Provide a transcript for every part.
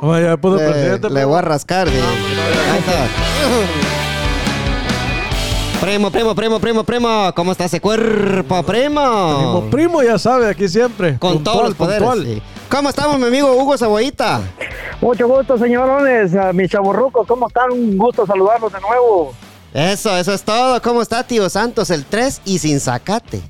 Vaya, pudo Le, presidente. le voy a rascar. güey. Ahí está. Primo, primo, primo, primo, primo. ¿Cómo está ese cuerpo, primo? Primo, primo ya sabe, aquí siempre. Con Puntual, todos los poderes. puntual. sí. ¿Cómo estamos, mi amigo Hugo Saboyita? Mucho gusto, señorones, a mis chavorrucos, ¿cómo están? Un gusto saludarlos de nuevo. Eso, eso es todo. ¿Cómo está, tío Santos? El 3 y sin zacate.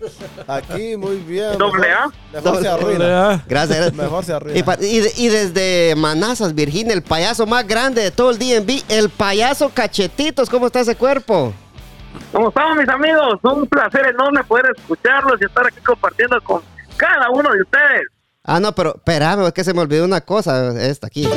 Aquí muy bien. Doble A. Mejor, mejor se Doble arruina. A. Gracias. Mejor se arruina. Y desde Manazas, Virginia, el payaso más grande de todo el DNB, el payaso Cachetitos. ¿Cómo está ese cuerpo? ¿Cómo estamos, mis amigos? Un placer enorme poder escucharlos y estar aquí compartiendo con cada uno de ustedes. Ah, no, pero espérame, es que se me olvidó una cosa. Esta aquí.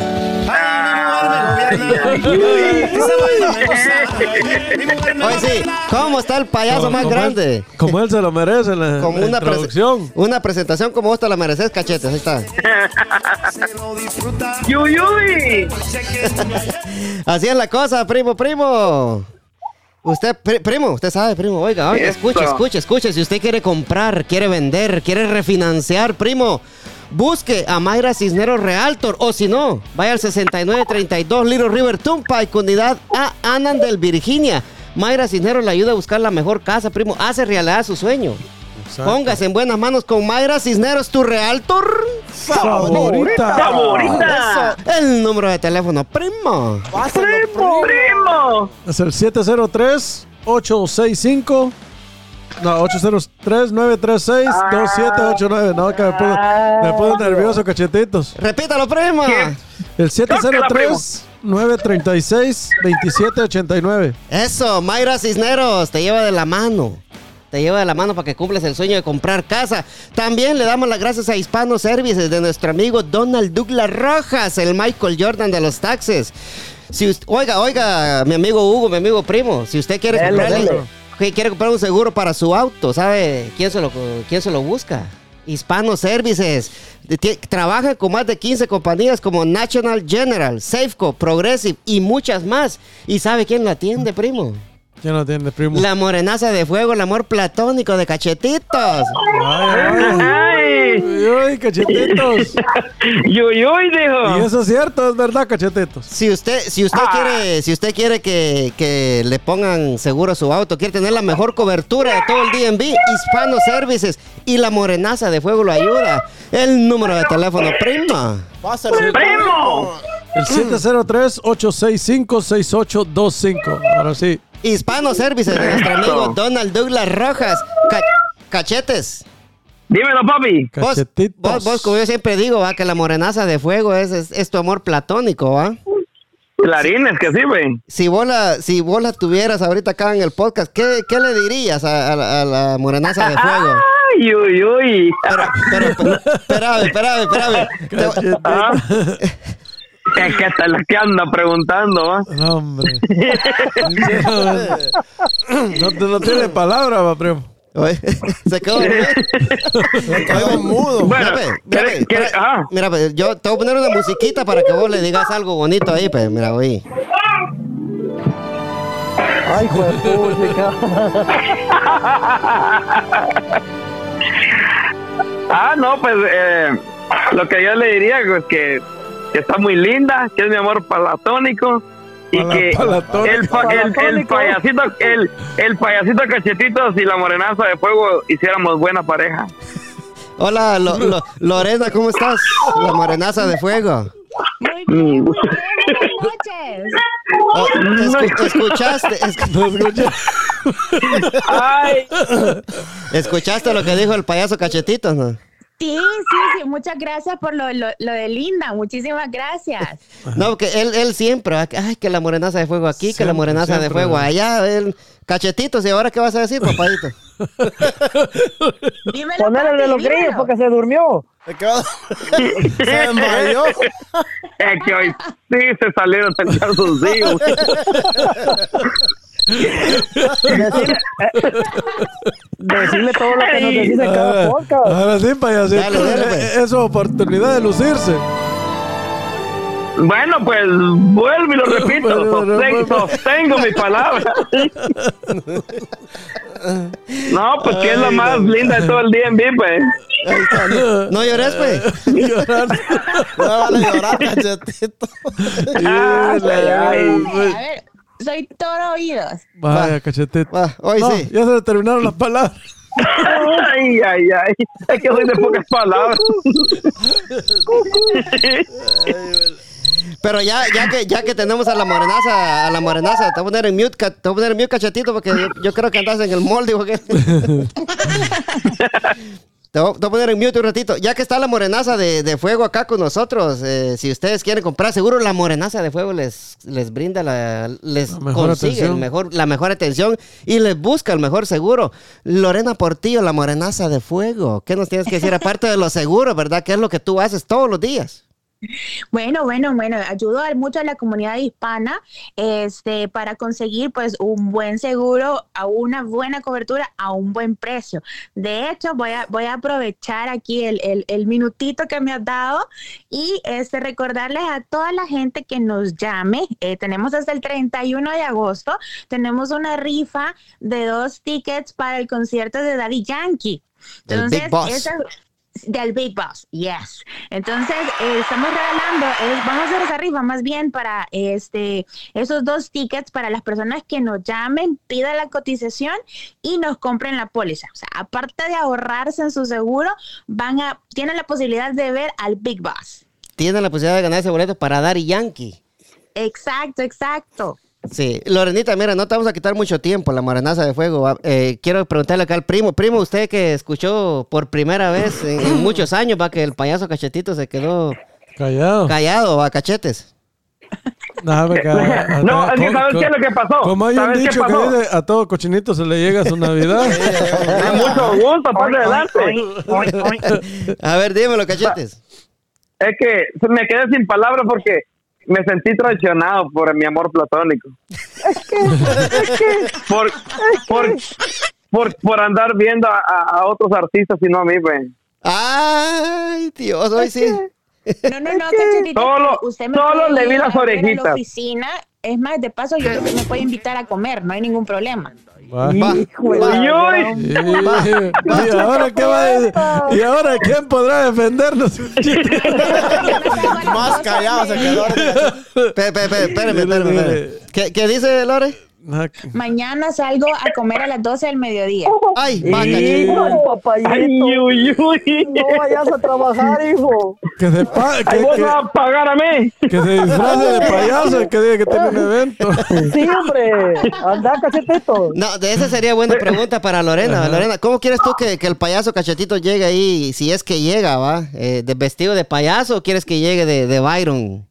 Oye, sí, ¿cómo está el payaso Como- más como él- grande? Como él se lo merece la, Como la una, introducción. una presentación como vos te la mereces, cachetes. Ahí está. ¡Yuy, yuy! Así es la cosa, primo, primo. Usted, pri- primo, usted sabe, primo, oiga, oiga, escuche, escuche, escuche. Si usted quiere comprar, quiere vender, quiere refinanciar, primo, busque a Mayra Cisneros Realtor. O si no, vaya al 6932 Little River Turnpike, unidad A, Anandel, Virginia. Mayra Cisneros le ayuda a buscar la mejor casa, primo. Hace realidad su sueño. Exacto. Póngase en buenas manos con Mayra Cisneros, tu Realtor. Favorita. ¡Favorita! Eso, el número de teléfono, primo. Pásalo, ¡Primo! ¡Primo! Es el 703-865. No, 803-936-2789. No, que me puso, me puso nervioso, cachetitos. Repítalo, primo. El 703-936-2789. Eso, Mayra Cisneros, te lleva de la mano. Te lleva de la mano para que cumples el sueño de comprar casa. También le damos las gracias a Hispano Services de nuestro amigo Donald Douglas Rojas, el Michael Jordan de los taxes. Si oiga, oiga, mi amigo Hugo, mi amigo primo, si usted quiere comprarle- quiere comprar un seguro para su auto, ¿sabe quién se lo, quién se lo busca? Hispano Services. Trabaja con más de 15 compañías como National General, Safeco, Progressive y muchas más. ¿Y sabe quién la atiende, primo? ¿Quién lo tiene, primo? La morenaza de fuego, el amor platónico de cachetitos. Ay, ay. ¡Ay! Uy, uy, cachetitos. ¡Yuy, yuy! Y Dijo. eso es cierto, es verdad, cachetitos. Si usted, si usted quiere, si usted quiere que, que le pongan seguro a su auto, quiere tener la mejor cobertura de todo el DNB, Hispano Services y la morenaza de fuego lo ayuda. El número de teléfono, prima. Pásalo. ¡Primo! El 703-865-6825. Ahora sí. Hispano Services de nuestro amigo Donald Douglas Rojas. Ca- cachetes. Dímelo, papi. Vos, Cachetitos. vos, vos, como yo siempre digo, va, que la morenaza de fuego es, es, es tu amor platónico, ¿va? Clarines que sirven. Si vos, la, si vos la tuvieras ahorita acá en el podcast, ¿qué, qué le dirías a, a la- a la morenaza de fuego? ¡Ay, yuy! Pero, pero, pero, espérame, espérame, espérame. Es que hasta la que anda preguntando, ¿va? No, hombre. no, tiene palabra, va, primo. Oye, se quedó dormido. Quedó mudo. Bueno, Mira, pe, mira, ¿quiere- pe, mira, yo te voy a poner una musiquita para que vos le digas algo bonito ahí, pues, mira, oí. Ay, pues, pública. ah, no, pues eh, lo que yo le diría es que, que está muy linda, que es mi amor platónico y Pala- que el, pa- el, el payasito, el, el payasito cachetitos y la morenaza de fuego hiciéramos buena pareja. Hola, Lo- Lo- Lorena, ¿cómo estás? La morenaza de fuego. Muy bien, muy bien, buenas noches. Oh, escu- escuchaste, es- No escucha. Ay, escuchaste lo que dijo el payaso Cachetitos, ¿no? Sí, sí, sí, muchas gracias por lo, lo, lo de Linda, muchísimas gracias. No, porque él, él siempre, ay, que la morenaza de fuego aquí, que la Siempre, morenaza de fuego allá, él, cachetitos, ¿y ahora qué vas a decir, papadito? Papi, los grillos porque se durmió. Se quedó. Se desmayó. Es que hoy sí se salieron del calzoncillo. Decirle, decirle todo lo que nos decís en cada Ahora, podcast. ahora sí, payasito. Dale, dale, pues. Es su oportunidad de lucirse. Bueno, pues vuelvo y lo repito. Bueno, bueno, sostengo, bueno. sostengo mi palabra. No, pues que es la más linda de todo el día en pues. No llores, pues. Llorando. No van a llorar, cachetito. Ay, ay, ay. A ver, soy todo oídos. Vaya, cachetito. Va, hoy No, sí. ya se le terminaron las palabras. Ay, ay, ay. Es que soy de pocas palabras. Pero ya, ya que ya que tenemos a la morenaza, a la morenaza, te voy a poner en mute, ca- te voy a poner en mute cachetito porque yo, yo creo que andas en el mall, digo que. Te voy, a poner en mute un ratito. Ya que está la morenaza de, de fuego acá con nosotros, eh, si ustedes quieren comprar, seguro la morenaza de fuego les, les brinda la, les La mejor consigue el mejor, la mejor atención y les busca el mejor seguro. Lorena Portillo, la morenaza de fuego. ¿Qué nos tienes que decir aparte de los seguros, verdad? ¿Qué es lo que tú haces todos los días? Bueno, bueno, bueno, ayudo a mucho a la comunidad hispana este, para conseguir pues un buen seguro, a una buena cobertura, a un buen precio. De hecho, voy a, voy a aprovechar aquí el, el- el minutito que me has dado y este, recordarles a toda la gente que nos llame. eh, tenemos hasta el 31 de agosto, tenemos una rifa de dos tickets para el concierto de Daddy Yankee. Del Big Boss. esa- del Big Boss, yes. Entonces, eh, estamos regalando, eh, vamos a hacer esa rifa más bien para este esos dos tickets para las personas que nos llamen, pidan la cotización y nos compren la póliza. O sea, aparte de ahorrarse en su seguro, van a, tienen la posibilidad de ver al Big Boss. Tienen la posibilidad de ganar ese boleto para Daddy Yankee. Exacto, exacto. Sí, Lorenita, mira, no te vamos a quitar mucho tiempo la morenaza de fuego. Eh, quiero preguntarle acá al primo. Primo, usted que escuchó por primera vez en, en muchos años, va, que el payaso cachetito se quedó Callado. callado, va, cachetes. Nah, me ca- No, acá- es que co- ¿sabes co- qué es lo que pasó? Como hay un ¿Sabes qué dicho que dice, a todo cochinito se le llega su Navidad. Mucho gusto, pase adelante. A ver, dímelo, cachetes. Es que me quedé sin palabras porque me sentí traicionado por mi amor platónico. por, por, por, por andar viendo a, otros artistas y no a mí, pues. Ay, Dios, hoy sí. No, no, no, cachetito. Solo- usted me solo le vi las orejitas. la oficina. Es más, de paso, yo creo que me puede invitar a comer, no hay ningún problema. Va. Va. Y, y ahora qué va a decir? ¿Y ahora quién podrá defendernos? Más callado se quedó. Espérame, espérame, espérame. ¿Qué, qué dice Lore? Mañana salgo a comer a las 12 del mediodía. Ay, cachete. Ay, papayito. uy, uy. No vayas a trabajar, hijo. Que se, pa- Ahí que, vos que- vas a pagar a mí. que se disfrace de payaso y que diga que tiene un evento. Sí, hombre. Anda, cachetito. No, de esa sería buena pregunta para Lorena. Lorena, ¿cómo quieres tú que, que el payaso cachetito llegue ahí, si es que llega, va? Eh, ¿De vestido de payaso o quieres que llegue de, de Byron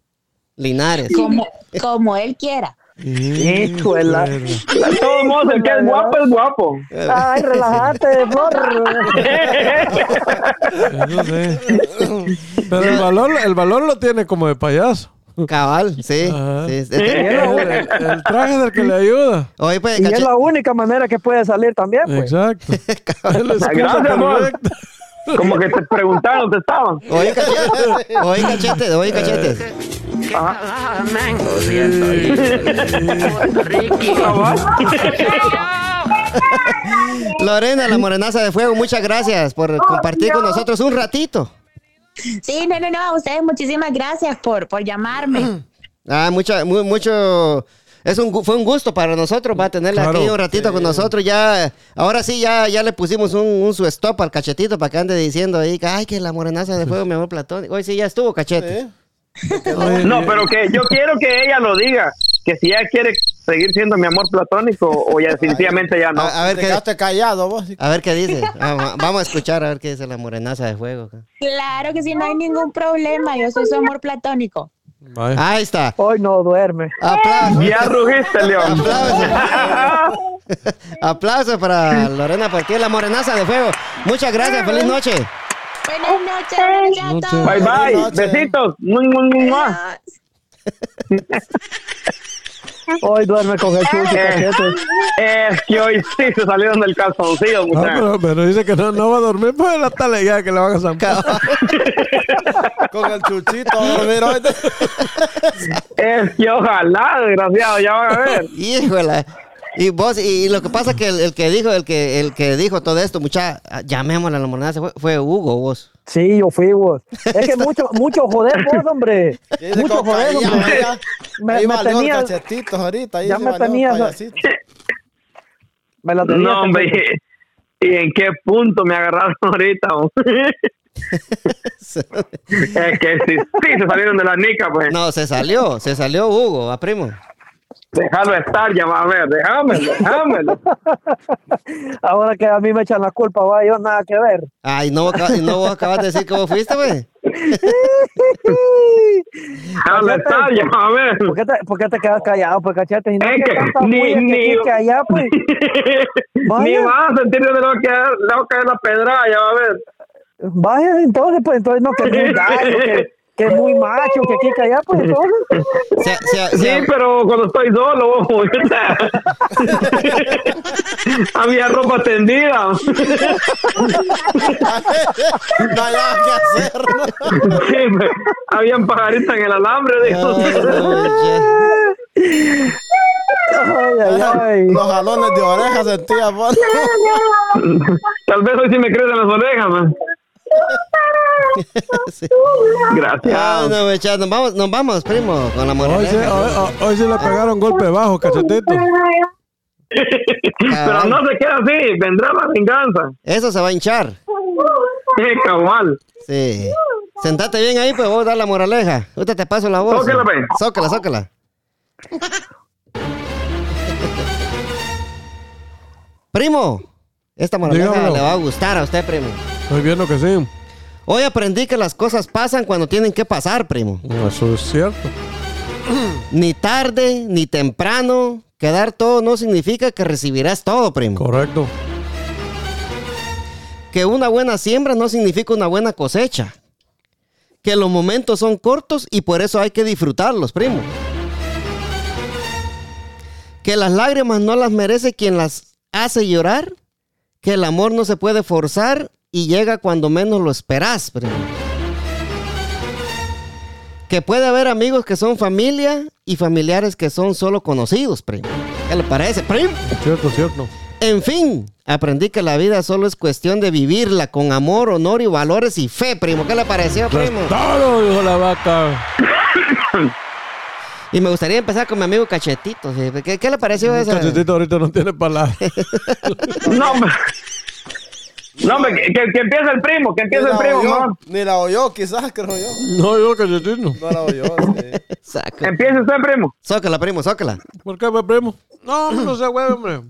Linares? Como, como él quiera. Hijuela. De todos modos, el que es guapo es guapo. Ay, relájate, Flor. Eso sí. Pero el valor, el valor lo tiene como de payaso. Cabal, sí. Ajá. sí, sí. El, el traje es el que le ayuda. Oye, pues, Y es la única manera que puede salir también, pues. Exacto. Gracias, amor. Como que te preguntaron, te estaban. Oye, cachete, oye, cachete, oye, cachete. Lorena, la morenaza de fuego, muchas gracias por compartir con nosotros un ratito. Sí, no, no, no, a ustedes muchísimas gracias por, por llamarme. Ah, mucha, mu- mucho. Es un, fue un gusto para nosotros, va a tenerla Claro. aquí un ratito con nosotros. Ya, ahora sí, ya, ya le pusimos un, un su stop al cachetito para que ande diciendo ahí que, ay, que la morenaza de fuego, mi amor platónico. Hoy sí ya estuvo, cachete. Oye, No, pero que yo quiero que ella lo diga. Que si ella quiere seguir siendo mi amor platónico o ya definitivamente ya no. A, a ver Te qué, quedaste callado vos. a ver qué dice. Vamos, vamos a escuchar a ver qué dice la morenaza de fuego. Claro que sí, no hay ningún problema. Yo soy su amor platónico. Ahí está. Hoy no duerme. Aplausos. Ya rugiste, León. Aplausos. Aplausos para Lorena porque es la morenaza de fuego. Muchas gracias, feliz noche. Buenas noches. Bye bye. noches. Besitos. Mua, mua. Adiós. Hoy duerme con el chuchi, cachete. Es que hoy sí se salieron del calzoncillo, No, pero, pero dice que no, no va a dormir, pues la tal ya que le van a zampar. Con el chuchito a dormir hoy. Es que ojalá, desgraciado, ya van a ver. Híjole. Y vos, y, y lo que pasa que el, el que dijo, el que, el que dijo todo esto, mucha, llamémosle a la moneda, fue, fue Hugo, vos. Sí, yo fui, vos. Es que mucho, mucho joder vos, hombre. Mucho joder, hombre. vaya. Me, Ahí me tenías, cachetitos ahorita. ahí ya me tenías- me la tenías. No, hombre. ¿Y y en qué punto me agarraron ahorita? es que sí, sí, se salieron de la nica, pues. No, se salió, se salió Hugo, a primo. Déjalo estar, ya va a ver, déjamelo, déjamelo. Ahora que a mí me echan la culpa, va, yo nada que ver. Ay, no, no vos acabas de decir que vos fuiste, güey. Déjalo estar, ya va a ver. ¿Por qué te, por qué te quedas callado, pues, cachete? Y no Es que que ni- que ni- aquí, que allá, pues. Ni vas a sentir va a caer, le va a caer la pedrada, ya va a ver. Vaya, entonces, pues, entonces no, que que, es muy macho, que aquí, que allá, pues, entonces. Se- se- Sí, pero cuando estoy solo, bo, había ropa tendida. No hay nada que hacer. Sí, habían pajaritas en el alambre, dijo. Ay. Ay, ay, ay. Los jalones de oreja sentía vos. Tal vez hoy sí me crecen las orejas, man. Sí. Gracias. Ay, no, me echa- nos vamos, nos vamos, primo, con la Hoy sí, sí le pegaron golpe bajo, cachetito. Pero no se queda así, vendrá la venganza. Eso se va a hinchar. Sí, cabal. Sí. Sentate bien ahí, pues vos dar la moraleja. Ahorita te paso la voz. Zócala, pues. Zócala, zócala. Primo, esta moraleja Dígamelo. le va a gustar a usted, primo. Estoy viendo que sí. Hoy aprendí que las cosas pasan cuando tienen que pasar, primo. Eso es cierto. Ni tarde, ni temprano. Quedar todo no significa que recibirás todo, primo. Correcto. Que una buena siembra no significa una buena cosecha. Que los momentos son cortos y por eso hay que disfrutarlos, primo. Que las lágrimas no las merece quien las hace llorar. Que el amor no se puede forzar y llega cuando menos lo esperas, primo. Que puede haber amigos que son familia y familiares que son solo conocidos, primo. ¿Qué le parece, primo? Cierto, cierto. En fin, aprendí que la vida solo es cuestión de vivirla con amor, honor y valores y fe, primo. ¿Qué le pareció, primo? Todo, dijo la vaca. Y me gustaría empezar con mi amigo Cachetito. ¿sí? ¿Qué, qué le pareció eso? Cachetito ahorita no tiene palabras. No, hombre. No, hombre, que, que- que empiece el primo, que empiece el primo, oyó, ¿no? Ni la oyó, quizás, creo yo. No, yo cachetito. No la oyó, sí. Empiece usted, primo, Zócala, primo, zócala. ¿Por qué, mi primo? No, no sé, güey, hombre.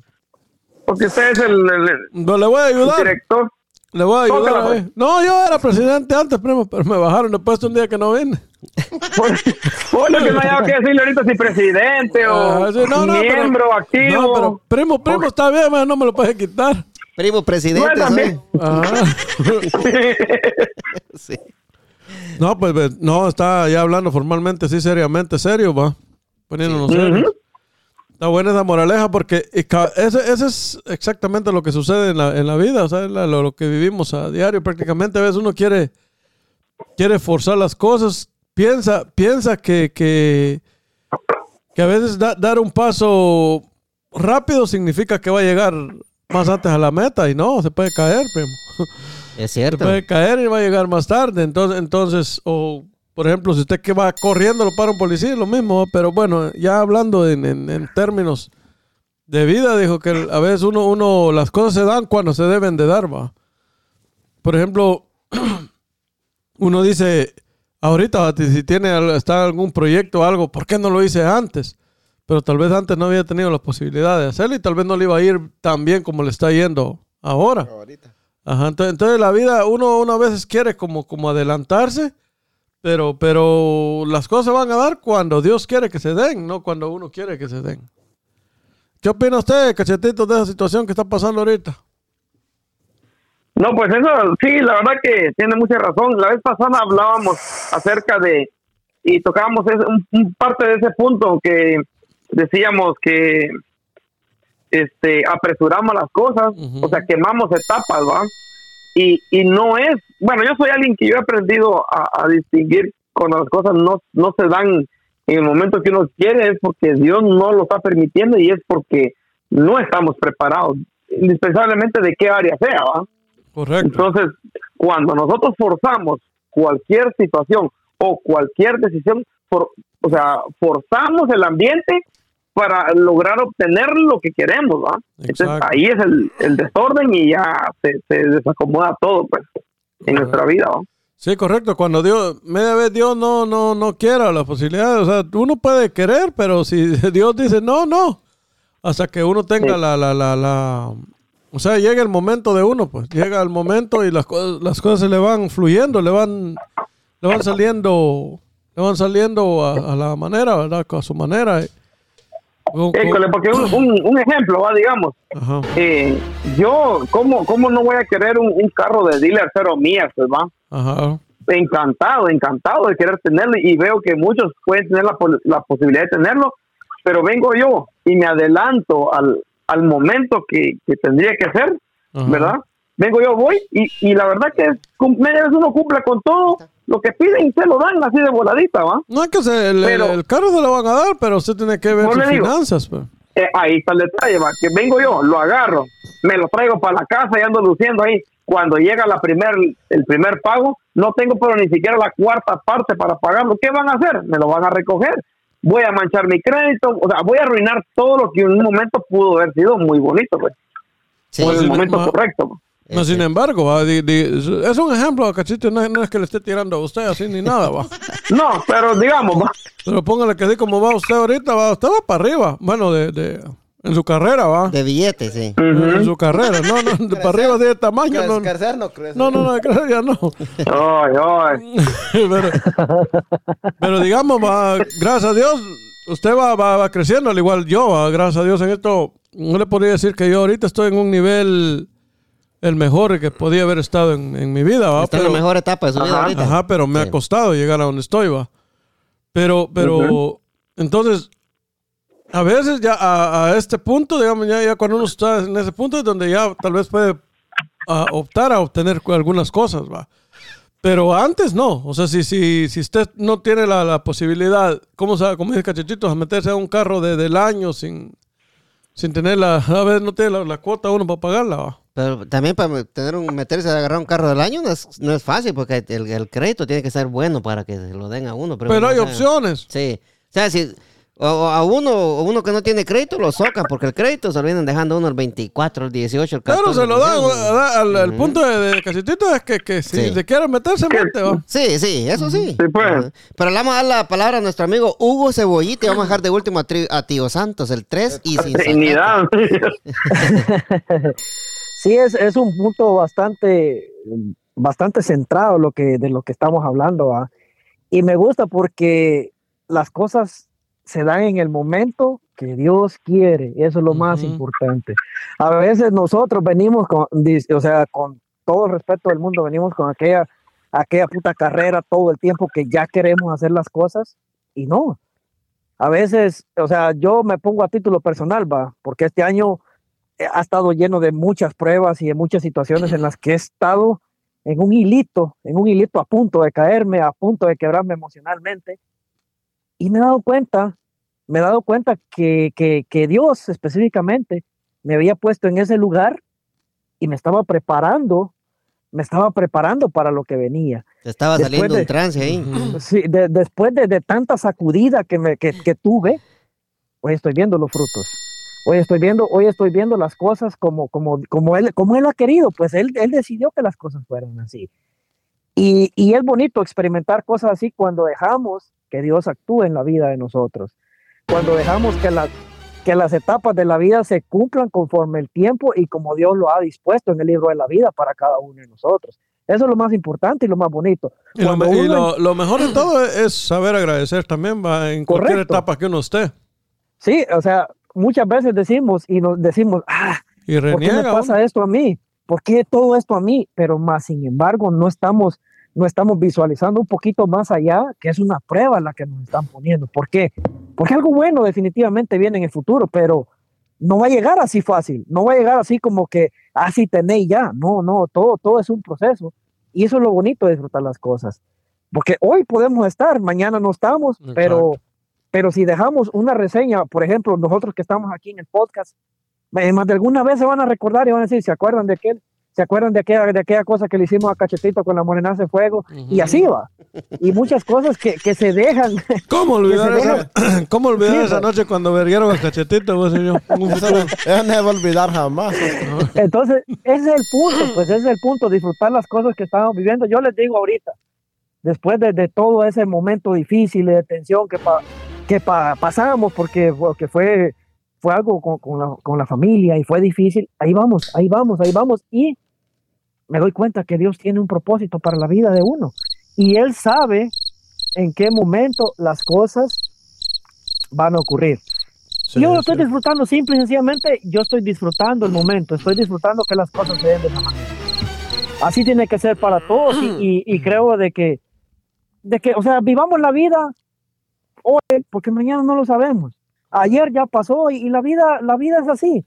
porque usted es el, el- el No le voy a ayudar. director. Le voy a ayudar. Tócala, ahí. No, yo era presidente antes, primo, pero me bajaron después de un día que no vine. Pues, pues, lo que no haya que decirle ahorita si presidente o Ah, sí, no, no, pero- miembro activo. No, pero primo, primo, está bien, man, no me lo puedes quitar. Primo presidente. No, soy. Sí. No, pues no, está ya hablando formalmente, sí, seriamente, serio, va. Poniéndonos serio. Está buena esa moraleja porque ese, ese es exactamente lo que sucede en la, en la vida, o sea, la- lo, lo que vivimos a diario. Prácticamente a veces uno quiere, quiere forzar las cosas, piensa, piensa que, que, que a veces da- dar un paso rápido significa que va a llegar más antes a la meta y no, se puede caer, primo. Es Se cierto. puede caer y va a llegar más tarde. Entonces, entonces o por ejemplo, si usted que va corriendo lo para un policía, lo mismo. Pero bueno, ya hablando en, en- en términos de vida, dijo que a veces uno, uno, las cosas se dan cuando se deben de dar, va. Por ejemplo, uno dice, ahorita si tiene está algún proyecto o algo, ¿por qué no lo hice antes? Pero tal vez antes no había tenido la posibilidad de hacerlo y tal vez no le iba a ir tan bien como le está yendo ahora. Ahorita. Ajá, entonces, entonces la vida, uno, uno a veces quiere como, como adelantarse, pero, pero las cosas se van a dar cuando Dios quiere que se den, no cuando uno quiere que se den. ¿Qué opina usted, cachetito, de esa situación que está pasando ahorita? No, pues eso sí, la verdad que tiene mucha razón. La vez pasada hablábamos acerca de y tocábamos ese- un, un parte de ese punto que decíamos que este apresuramos las cosas, o sea, quemamos etapas, ¿va? Y, y no es, bueno, yo soy alguien que yo he aprendido a, a distinguir cuando las cosas no, no se dan en el momento que uno quiere, es porque Dios no lo está permitiendo y es porque no estamos preparados, indispensablemente de qué área sea, ¿va? Correcto. Entonces, cuando nosotros forzamos cualquier situación o cualquier decisión, for- o sea, forzamos el ambiente para lograr obtener lo que queremos, ¿va? Entonces, ahí es el, el desorden y ya se, se desacomoda todo, pues, en nuestra vida, ¿va? Sí, correcto. Cuando Dios, media vez Dios no, no, no quiera las posibilidades. O sea, uno puede querer, pero si Dios dice no, no. Hasta que uno tenga Sí. la, la, la, la, o sea, llega el momento de uno, pues. Llega el momento y las cosas, las cosas se le van fluyendo, le van, le van saliendo, le van saliendo a, a la manera, ¿verdad? A su manera. École, porque un, un, un ejemplo, ¿va? Digamos, Ajá. eh, yo, ¿cómo, ¿cómo no voy a querer un, un carro de dealer cero mías, pues, va? Ajá. encantado, encantado de querer tenerlo y veo que muchos pueden tener la, la posibilidad de tenerlo, pero vengo yo y me adelanto al, al momento que, que tendría que ser, Ajá. ¿verdad? Vengo yo, voy y, y la verdad que media vez uno cumple con todo lo que piden y se lo dan así de voladita, ¿va? No es que se, el, Pero- el carro se lo van a dar, pero usted tiene que ver sus le digo. finanzas, pues. Eh, ahí está el detalle, va, que vengo yo, lo agarro, me lo traigo para la casa y ando luciendo ahí. Cuando llega la primer, el primer pago, no tengo pero ni siquiera la cuarta parte para pagarlo. ¿Qué van a hacer? Me lo van a recoger. Voy a manchar mi crédito, o sea, voy a arruinar todo lo que en un momento pudo haber sido muy bonito, pues, Sí, por el momento ma- correcto. No, sin embargo, va, di- di- es un ejemplo, cachito, no, es- no es que le esté tirando a usted así ni nada, va. No, pero digamos, va, Pero póngale que así como va usted ahorita, va, usted va para arriba. Bueno, de, de, en su carrera, va. De billetes, sí. En su carrera, no, no, de para arriba de tamaño, no. Crecer no crece. No, no, no, de crecer ya no. ay, ay. pero, pero digamos, va, gracias a Dios, usted va, va, va creciendo, al igual yo, va, gracias a Dios en esto. No le podría decir que yo ahorita estoy en un nivel el mejor que podía haber estado en, en mi vida, va. Está en la pero- mejor etapa de su vida Ajá, ahorita. Ajá, pero me Sí. ha costado llegar a donde estoy, va. Pero, pero, entonces, a veces ya a, a este punto, digamos, ya, ya cuando uno está en ese punto es donde ya tal vez puede ah, optar a obtener algunas cosas, va. Pero antes no, o sea, si, si, si usted no tiene la, la posibilidad, ¿cómo sabe, como dice Cachechito, a meterse a un carro de, del año sin, sin tener la, a veces no tiene la, la cuota uno para pagarla, va. Pero también para tener un, meterse a agarrar un carro del año no es, no es fácil porque el, el crédito tiene que ser bueno para que se lo den a uno. Pero, Pero hay opciones. Sí. O sea, si o- o a uno, o uno que no tiene crédito lo socan porque el crédito se lo vienen dejando a uno el 24, el 18, el 14. Pero se lo dan, al, al punto de, de Cachetito es que, que si Sí. se quiere meterse, mete, va. Sí, sí, eso sí. Sí, pues. Pero le vamos a dar la palabra a nuestro amigo Hugo Cebollita y vamos a dejar de último a, Tri- a Tío Santos, el 3 y sin Trinidad. Sí, es, es un punto bastante, bastante centrado lo que, de lo que estamos hablando. ¿va? Y me gusta porque las cosas se dan en el momento que Dios quiere. Eso es lo más importante. A veces nosotros venimos con, o sea, con todo el respeto del mundo, venimos con aquella, aquella puta carrera todo el tiempo que ya queremos hacer las cosas y no. A veces, o sea, yo me pongo a título personal, va, porque este año ha estado lleno de muchas pruebas y de muchas situaciones en las que he estado en un hilito, en un hilito a punto de caerme, a punto de quebrarme emocionalmente. Y me he dado cuenta, me he dado cuenta que, que, que Dios específicamente me había puesto en ese lugar y me estaba preparando, me estaba preparando para lo que venía. Te estaba Después saliendo de- un trance ahí. Sí, de- después de, de tanta sacudida que, me, que, que tuve, hoy estoy viendo los frutos. Hoy estoy viendo, hoy estoy viendo las cosas como, como, como, él, como él ha querido, pues él, él decidió que las cosas fueran así. Y, y es bonito experimentar cosas así cuando dejamos que Dios actúe en la vida de nosotros, cuando dejamos que, las que las etapas de la vida se cumplan conforme el tiempo y como Dios lo ha dispuesto en el libro de la vida para cada uno de nosotros. Eso es lo más importante y lo más bonito. Y, lo, y lo- lo mejor de todo es, saber agradecer también va, en cualquier Correcto. etapa que uno esté. Sí, o sea, muchas veces decimos y nos decimos, ah, Y ¿por qué me pasa esto a mí? ¿Por qué todo esto a mí? Pero más sin embargo, no estamos, no estamos visualizando un poquito más allá, que es una prueba la que nos están poniendo. ¿Por qué? Porque algo bueno definitivamente viene en el futuro, pero no va a llegar así fácil, no va a llegar así como que así tenéis ya, no, no, todo, todo es un proceso y eso es lo bonito de disfrutar las cosas. Porque hoy podemos estar, mañana no estamos, pero, pero si dejamos una reseña, por ejemplo, nosotros que estamos aquí en el podcast, eh, más de alguna vez se van a recordar y van a decir, ¿se acuerdan de aquel? ¿Se acuerdan de aquella, de aquella cosa que le hicimos a Cachetito con la morenaza de fuego? Y así va. Y muchas cosas que, que se dejan. ¿Cómo olvidar, esa, ¿cómo olvidar Sí, esa pues. noche cuando verguieron a cachetito, vos y yo? Un Eso, futuro. no- eso no se va a olvidar jamás. Entonces, ese es el punto, pues ese es el punto, disfrutar las cosas que estamos viviendo. Yo les digo ahorita, después de, de todo ese momento difícil y de tensión que, pa- que pa- pasamos, porque, porque fue, fue algo con, con la, con la familia y fue difícil, ahí vamos, ahí vamos, ahí vamos. Y me doy cuenta que Dios tiene un propósito para la vida de uno. Y Él sabe en qué momento las cosas van a ocurrir. Sí, yo lo sí. estoy disfrutando simple y sencillamente, yo estoy disfrutando el momento, estoy disfrutando que las cosas se den de esa manera. Así tiene que ser para todos y, y- y creo de que, de que, o sea, vivamos la vida hoy, porque mañana no lo sabemos. Ayer ya pasó y, y la vida, la vida es así.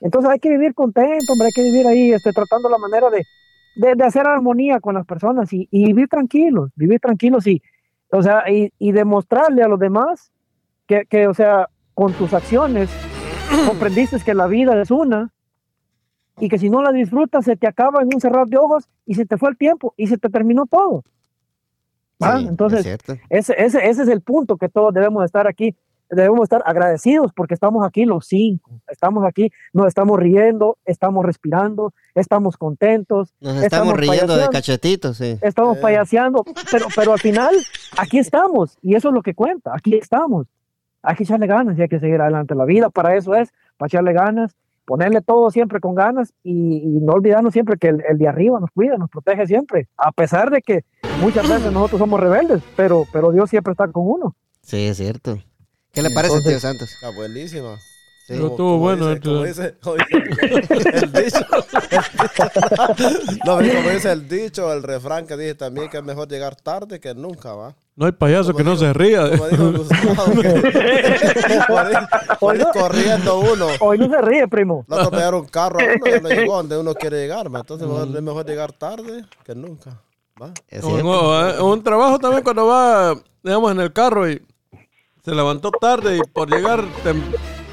Entonces hay que vivir contento, hombre, hay que vivir ahí, este, tratando la manera de, de, de hacer armonía con las personas y, y vivir tranquilos, vivir tranquilos y, o sea, y, y demostrarle a los demás que, que, o sea, con tus acciones comprendiste que la vida es una y que si no la disfrutas se te acaba en un cerrar de ojos y se te fue el tiempo y se te terminó todo. Es Entonces, cierto. ese, ese, ese es el punto que todos debemos estar aquí. Debemos estar agradecidos porque estamos aquí los cinco. Estamos aquí, nos estamos riendo, estamos respirando, estamos contentos, Nos estamos, riendo de cachetitos, sí. estamos Eh. payaseando, pero, pero al final aquí estamos y eso es lo que cuenta. Aquí estamos. Hay que echarle ganas y hay que seguir adelante. La vida para eso es, para echarle ganas, ponerle todo siempre con ganas y, y no olvidarnos siempre que el, el de arriba nos cuida, nos protege siempre, a pesar de que muchas veces nosotros somos rebeldes, pero, pero Dios siempre está con uno. Sí, es cierto. ¿Qué le parece, Entonces- tío Santos? Está buenísima. Sí. Pero estuvo bueno, Dice, como, entonces. dice, como dice el dicho. no, pero como dice el dicho, el refrán que dije también que es mejor llegar tarde que nunca, ¿va? No hay payaso Como que no se ría. Como dijo Gustavo, que por ir, por ir corriendo uno. Hoy no se ríe, primo. No atropellar un carro a uno, no llegó donde uno quiere llegar. Entonces mejor- es mejor llegar tarde que nunca, ¿va? En un trabajo también cuando va, digamos, en el carro y se levantó tarde y por llegar por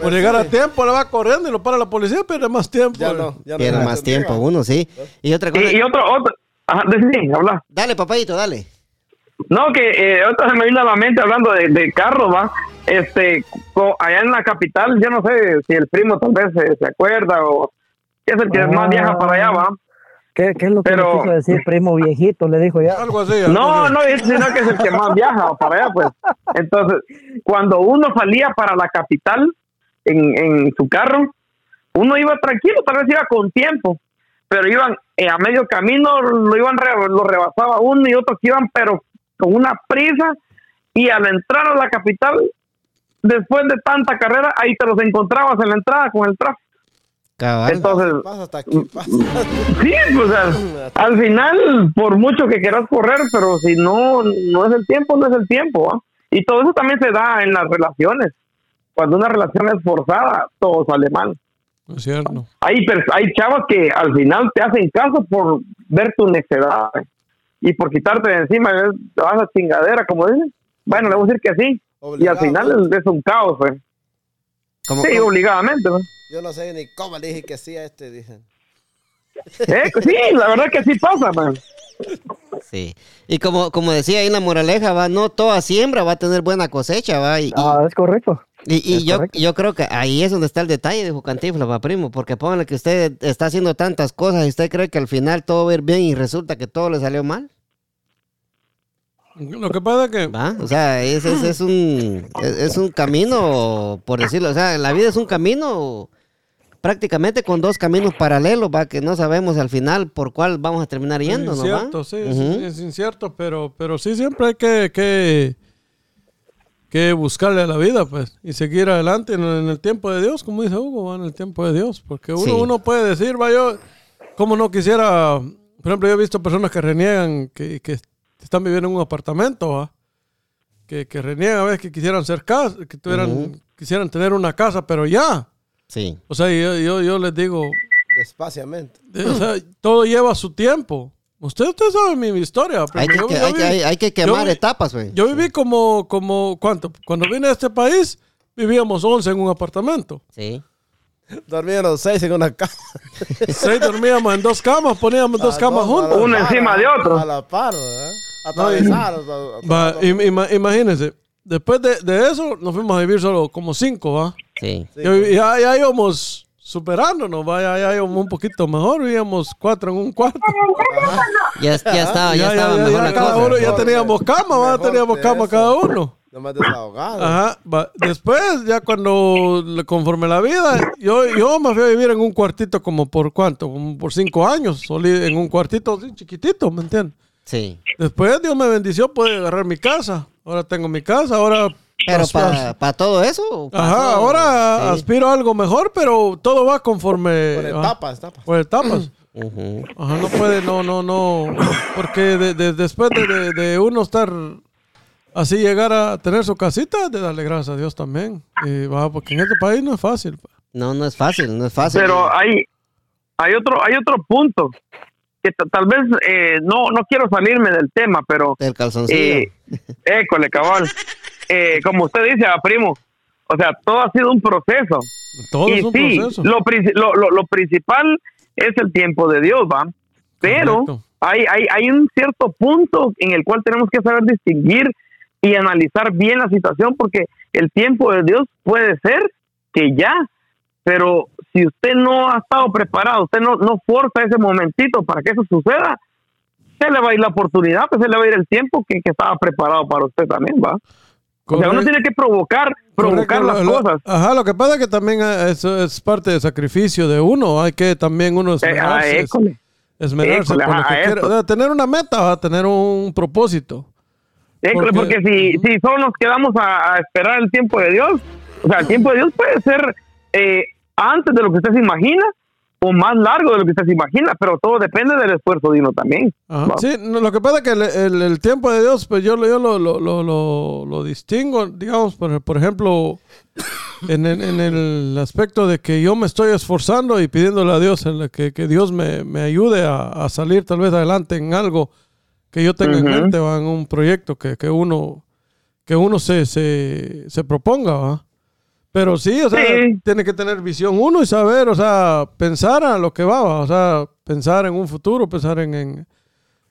Pues llegar sí. a tiempo le va corriendo y lo para la policía, pierde más tiempo. Ya no, ya no. Tiene ya más no tiempo llega. uno, sí. Y otra cosa. Y, y otro, otro, ajá, decí, habla. Dale, papadito, dale. No, que eh, otra se me vino a la mente hablando de, de carros, va. Este, co- allá en la capital, yo no sé si el primo tal vez se, se acuerda o es el que Ah. más viaja para allá, va. ¿Qué, qué es lo que quiso decir, primo viejito? Le dijo ya. Algo así. algo No, así. no, es- sino que es el que más viaja para allá, pues. Entonces, cuando uno salía para la capital en, en su carro, uno iba tranquilo, tal vez iba con tiempo, pero iban eh, a medio camino, lo iban re- lo rebasaba uno y otros que iban, pero con una prisa, y al entrar a la capital, después de tanta carrera, ahí te los encontrabas en la entrada con el tráfico. Cabal. Entonces, Pasa hasta aquí, pasa. Sí, pues al, al final, por mucho que quieras correr, pero si no, no es el tiempo, no es el tiempo. ¿va? Y todo eso también se da en las relaciones. Cuando una relación es forzada, todo sale mal. Es cierto. Hay, hay chavas que al final te hacen caso por ver tu necedad ¿eh? Y por quitarte de encima, te vas a chingadera, como dicen. Bueno, le voy a decir que sí. Y al final ¿no? es, es un caos, ¿eh? Como- Sí, obligadamente. ¿no? Yo no sé ni cómo le dije que sí a este, dicen. Eh, Sí, la verdad que sí pasa, man. sí. Y como, como decía ahí la moraleja, va, no toda siembra va a tener buena cosecha, va. Y, y- Ah, es correcto. Y, y Es yo, correcto. yo creo que ahí es donde está el detalle, dijo Cantinflas, va primo, porque póngale que usted está haciendo tantas cosas y usted cree que al final todo va a ir bien y resulta que todo le salió mal, Lo que pasa es que ¿va? O sea, es, es, es un, es, es un camino, por decirlo, o sea, la vida es un camino prácticamente con dos caminos paralelos, va, que no sabemos al final por cuál vamos a terminar yendo, es ¿no? va? incierto, sí, es- Ujú. es, incierto, pero, pero sí siempre hay que, que, que buscarle a la vida, pues, y seguir adelante en, en el tiempo de Dios, como dice Hugo, va, en el tiempo de Dios, porque uno, Sí. uno puede decir, va, yo, como no quisiera, por ejemplo, yo he visto personas que reniegan que, que están viviendo en un apartamento, va, que, que reniegan a veces que quisieran ser casa, que tuvieran, Ujú. quisieran tener una casa, pero ya. Sí. O sea, yo, yo, yo les digo, Despaciamente. o sea, todo lleva su tiempo. Usted, usted sabe mi, mi historia. Hay que, Yo- que- yo hay, que, vi- hay- hay que quemar etapas, güey. Yo viví como, como, ¿cuánto? Cuando vine a este país, vivíamos 11 en un apartamento. Sí. Dormían los seis en una cama. Seis dormíamos en dos camas, poníamos dos A camas dos, la Uno encima de otro. A la par, ima- imagínense, después de, de eso nos fuimos a vivir solo como cinco, ¿va? Sí. Sí, Ya, ya, ya íbamos superándonos, ¿va? Ya, ya íbamos un poquito mejor, vivíamos cuatro en un cuarto. Ya, ya estaba, ya, Ya, estaba ya, mejor ya la cada cosa. uno ya teníamos cama, ¿va? Teníamos cama eso. cada uno. Nomás desahogado. Ajá. Después, ya cuando, le- conforme la vida, yo, yo me fui a vivir en un cuartito como por cuánto, como por cinco años, solí en un cuartito así chiquitito, ¿me entiendes? Sí. Después Dios me bendició, pude agarrar mi casa. Ahora tengo mi casa, ahora... Pero para todo eso. pa' Ajá, todo, ahora sí. aspiro a algo mejor, pero todo va conforme... Por etapas, etapas. por etapas. Ajá, no puede, no, no, no. Porque de- de- después de, de- de uno estar así, llegar a tener su casita, de darle gracias a Dios también. Y va, porque en este país no es fácil. pa. No, no es fácil, no es fácil. Pero hay, hay otro, hay otro punto que tal vez eh, no, no quiero salirme del tema, pero El calzoncillo. eh, école, cabal. Eh, como usted dice, ah, primo, o sea, todo ha sido un proceso. Todo y es un sí, proceso. lo, lo, lo, principal es el tiempo de Dios, ¿va? Pero hay, hay, hay un cierto punto en el cual tenemos que saber distinguir y analizar bien la situación, porque el tiempo de Dios puede ser que ya, pero si usted no ha estado preparado, usted no, no forza ese momentito para que eso suceda, se le va a ir la oportunidad, pues se le va a ir el tiempo que, que estaba preparado para usted también, ¿va? O sea, uno tiene que provocar, provocar Correcto, las lo- cosas. Ajá, lo que pasa es que también eh, eso es parte del sacrificio de uno. Hay que también uno Eh, ah, esmerarse. es- école. esmerarse por lo que quiere. O sea, tener una meta, va, tener un propósito. École, Porque- porque, si, si solo nos quedamos a, a esperar el tiempo de Dios, o sea, el tiempo de Dios puede ser eh, antes de lo que usted se imagina o más largo de lo que usted se imagina, pero todo depende del esfuerzo de uno también. Sí, lo que pasa es que el, el- el tiempo de Dios, pues yo, lo- yo lo, lo, lo, lo- distingo, digamos, por, por ejemplo, en, el- en el aspecto de que yo me estoy esforzando y pidiéndole a Dios que, que Dios me, me ayude a, a salir tal vez adelante en algo que yo tenga en mente, ¿va? en un proyecto que, que uno, que uno se, se, se proponga. ¿va? Pero sí, o sea, Sí. tiene que tener visión uno y saber, o sea, pensar a lo que va, o sea, pensar en un futuro, pensar en, en,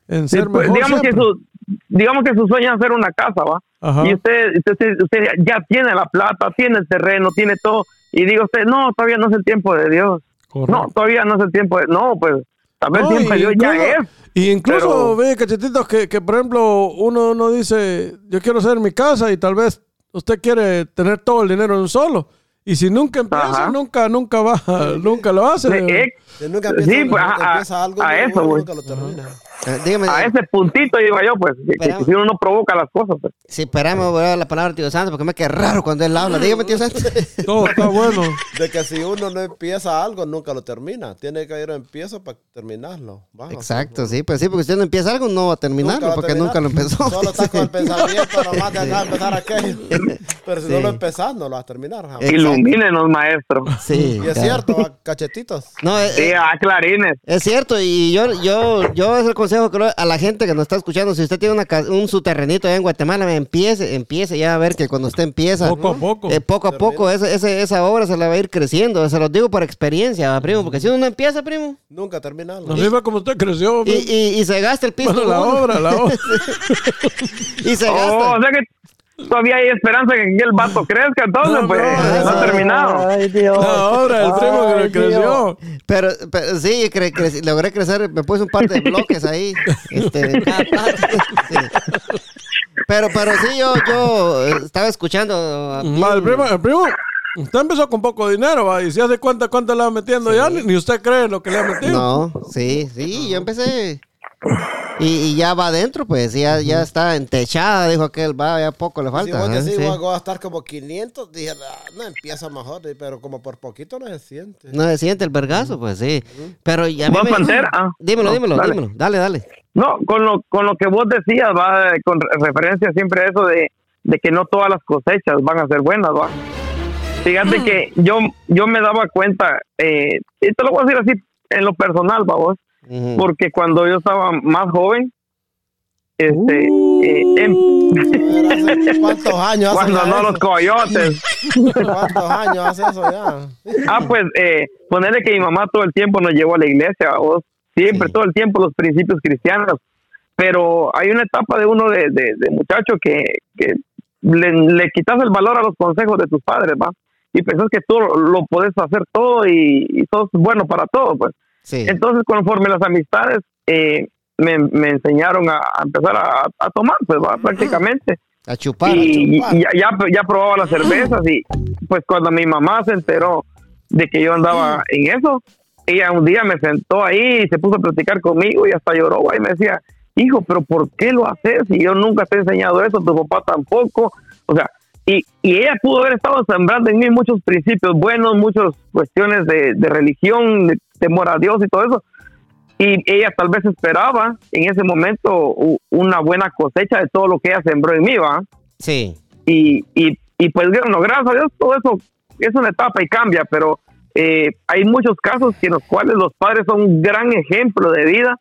en Sí, ser pues, mejor. digamos, que su, digamos que su sueño es hacer una casa, ¿va? Ajá. Y usted, usted, usted ya tiene la plata, tiene el terreno, tiene todo, y diga usted, no, todavía no es el tiempo de Dios. Correcto. No, todavía no es el tiempo de... No, pues, tal vez No, el tiempo de Dios ya es. Y incluso, Pero- ve, cachetitos, que, que por ejemplo, uno, uno dice, yo quiero hacer mi casa y tal vez usted quiere tener todo el dinero en un solo. Y si nunca empieza, Ajá. nunca, nunca va, nunca lo hace. Eh, Si nunca Sí, empieza, pues, nunca a- empieza algo, a eso, nunca lo termina. Dígame, a ese puntito digo yo, pues, que, si uno no provoca las cosas, pues. si esperamos voy a la palabra tío Santos, porque me queda raro cuando él habla. Dígame, tío Santos. Todo está bueno. De que si uno no empieza algo, nunca lo termina. Tiene que ir a empiezo para terminarlo. Va, Exacto, sí, pues sí, porque usted no empieza algo, no va a terminarlo, Nunca va a porque terminar. nunca lo empezó. Solo está con el pensamiento nomás de acá empezar aquello. Pero si Sí. no lo empezás, no lo vas a terminar. jamás. Ilumínenos, maestro. Sí. Y es claro. cierto, va, cachetitos. No, eh, Sí, a clarines. Es cierto, y yo, yo, yo es el consejo doy a la gente que nos está escuchando, si usted tiene una, un su terrenito allá en Guatemala, empiece, empiece ya a ver que cuando usted empieza, Poco a poco. eh, poco a poco ese- esa obra se le va a ir creciendo, se los digo por experiencia, ¿va, primo, porque si uno no empieza, primo, Nunca terminarlo. No viva como usted creció. y, y, y se gasta el piso. bueno, la obra, la obra. y se Oh, gasta. o sea que todavía hay esperanza que el vato crezca, entonces, No, pues, no, ha terminado. Ay, Dios. La obra, el primo que creció. Pero, pero sí, cre- cre- logré crecer, me puse un par de bloques ahí. Este, cada parte. Sí. Pero, pero sí, yo, yo estaba escuchando. el primo, el primo, usted empezó con poco dinero, ¿va? y si hace cuenta cuánto le va metiendo ya, ni usted cree lo que le ha metido. No, sí, sí, yo empecé. Y, y ya va adentro, pues, ya, ya está entechada, dijo aquel, va, ya poco le Si falta. vos ¿eh? decís, Sí. voy a gastar como 500, dije, "Ah, no empieza mejor, pero como por poquito no se siente. No se siente el vergazo, pues sí. Pero ya a mí ¿Vos, me- Pantera? Ah, Dímelo, no, dímelo, dale. dímelo. Dale, dale. No, con lo, con lo que vos decías, va, con re- referencia siempre a eso de, de que no todas las cosechas van a ser buenas, ¿va? Fíjate que yo, yo me daba cuenta, eh, y te lo voy a decir así en lo personal, ¿va vos? Porque cuando yo estaba más joven, este, eh, em- Hace ¿Cuántos años cuando no eso? los coyotes. ¿Cuántos años hace eso ya? Ah, pues, eh, ponerle que mi mamá todo el tiempo nos llevó a la iglesia, vos. Siempre, Sí. todo el tiempo los principios cristianos. Pero hay una etapa de uno de, de, de muchacho que, que le, le quitas el valor a los consejos de tus padres, ¿va? Y pensás que tú lo puedes hacer todo y, y sos bueno para todo, pues. Sí. Entonces, conforme las amistades eh, me, me enseñaron a, a empezar a, a tomar, pues, ¿va? prácticamente A chupar. y, chupar. y ya, ya, probaba las cervezas y pues cuando mi mamá se enteró de que yo andaba en eso, ella un día me sentó ahí y se puso a platicar conmigo y hasta lloró y me decía, hijo, pero ¿por qué lo haces? Si yo nunca te he enseñado eso, tu papá tampoco, o sea, y, y ella pudo haber estado sembrando en mí muchos principios buenos, muchas cuestiones de, de religión, de temor a Dios y todo eso, y ella tal vez esperaba en ese momento una buena cosecha de todo lo que ella sembró en mí, ¿va? Sí. y, y, y pues bueno, gracias a Dios todo eso es una etapa y cambia, pero eh, hay muchos casos en los cuales los padres son un gran ejemplo de vida,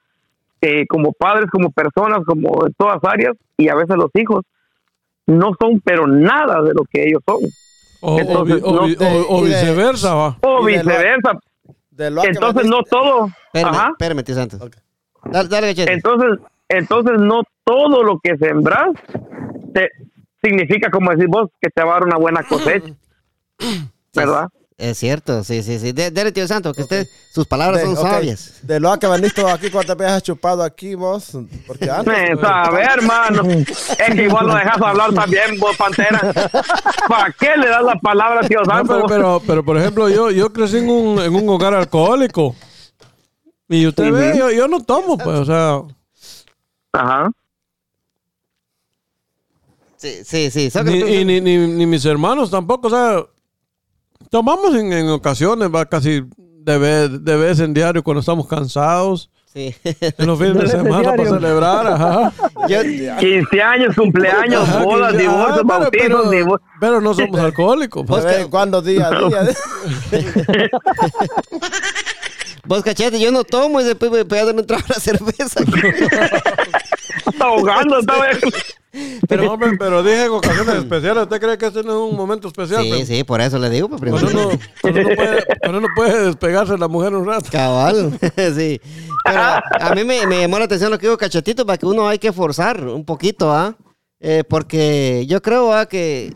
eh, como padres, como personas, como en todas áreas, y a veces los hijos no son pero nada de lo que ellos son, O, Entonces, o no o- o de- viceversa, va. o de viceversa. De lo que Entonces no todo, Espérame, espérame, tío Santos. Ok. Dale, dale, Gachete. entonces, entonces no todo lo que sembras te significa, como decís vos, que te va a dar una buena cosecha, ¿verdad? Es cierto, sí, sí, sí. De- Dale, tío Santos, que usted, sus palabras De- son sabias. De lo que vendiste aquí, ¿cuántas veces has chupado aquí vos? Porque antes... Sabe, hermano. Es que igual lo dejas hablar también, vos, Pantera. ¿Para qué le das la palabra a Tío No, Santo? pero, pero, pero, por ejemplo, yo, yo crecí en un, en un hogar alcohólico. Y usted ve, yo, yo no tomo, pues, o sea, Ajá. Sí, sí, sí. Ni, y ni, ni, ni mis hermanos tampoco, o sea, tomamos en, en ocasiones, va casi de vez, de vez en diario cuando estamos cansados, Sí. en los fines de semana para celebrar, ajá. Yo, 15 años, cumpleaños, Ajá, bodas, que- divorcios, pero- bautizos, pero, divorcios. pero no somos alcohólicos. pues. En cuando, día a día. vos, cachete, yo no tomo y después me pegan un trago a la cerveza. Está ahogando, está Pero, hombre, pero dije en ocasiones especiales, ¿usted cree que este no es un momento especial? sí, Pero sí, por eso le digo, pues, uno, cuando uno puede, cuando uno puede despegarse de la mujer un rato. Cabal, sí. Pero a mí me, me llamó la atención lo que digo Cachetito, para que uno hay que forzar un poquito, ¿ah? Eh, porque yo creo ¿ah? que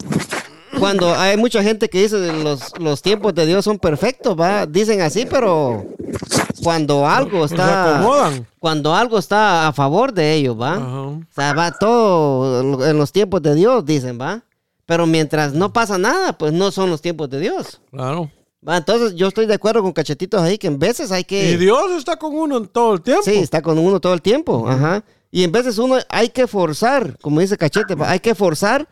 cuando hay mucha gente que dice los, los tiempos de Dios son perfectos, ¿va? Dicen así, pero cuando algo está... Cuando algo está a favor de ellos, ¿va? O sea, va todo en los tiempos de Dios, dicen, ¿va? Pero mientras no pasa nada, pues no son los tiempos de Dios. Claro. ¿va? Entonces yo estoy de acuerdo con Cachetitos ahí, que en veces hay que... Y Dios está con uno en todo el tiempo. Sí, está con uno todo el tiempo. Ajá. Y en veces uno hay que forzar, como dice Cachete, ¿va? hay que forzar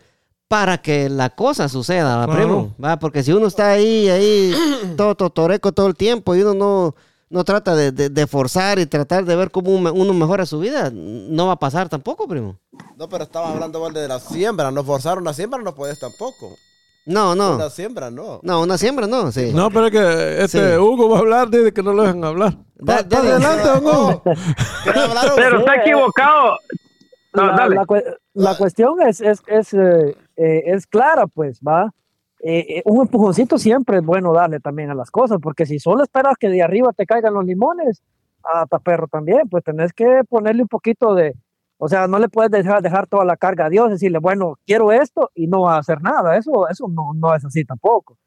para que la cosa suceda, ¿va, Claro. primo? ¿Va? Porque si uno está ahí, ahí, todo totoreco todo el tiempo y uno no, no trata de, de- de forzar y tratar de ver cómo uno mejora su vida, no va a pasar tampoco, primo. No, pero estaba hablando vos de la siembra. Nos forzaron la siembra, no puedes tampoco. No, no. Una siembra, no. No, una siembra no, sí. No, pero es que este Sí. Hugo va a hablar, dice que no lo dejan hablar. Da- dale. adelante, Hugo. ¿Querés hablar, Pero está equivocado. No, la, dale. la la cuestión es, es, es, eh, eh, es clara, pues, ¿va? Eh, eh, un empujoncito siempre es bueno darle también a las cosas, porque si solo esperas que de arriba te caigan los limones, hasta perro también, pues tenés que ponerle un poquito de, o sea, no le puedes dejar, dejar toda la carga a Dios, decirle, bueno, quiero esto y no va a hacer nada, eso, eso no, no es así tampoco,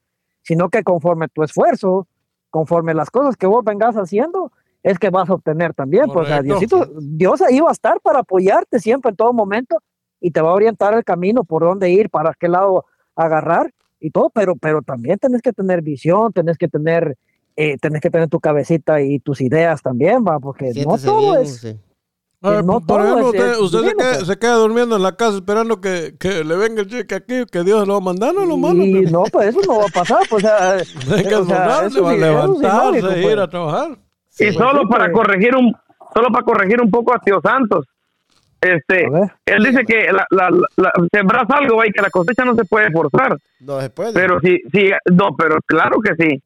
sino que conforme tu esfuerzo, conforme las cosas que vos vengas haciendo, es que vas a obtener también, pues, o sea. Diosito, Dios ahí va a estar para apoyarte siempre en todo momento y te va a orientar el camino por dónde ir, para qué lado agarrar y todo, pero, pero también tenés que tener visión, tenés que tener, eh, tenés que tener tu cabecita y tus ideas también, va, porque no Siéntese todo bien, es, sí. A ver, no por ejemplo, es- usted, es usted se, queda, pues. se queda durmiendo en la casa esperando que, que le venga el cheque aquí, que Dios lo va a mandar, no lo manda. y no, pues eso no va a pasar, pues, o sea, Hay que o sea, eso va a sí- levantarse, ilógico, ir pues. a trabajar. Y solo sí, para pues. corregir un solo para corregir un poco a Tío Santos este, él dice que la, la, la- sembras algo, güey, que la cosecha no se puede forzar. No se puede. Pero sí, sí, no, pero claro que sí.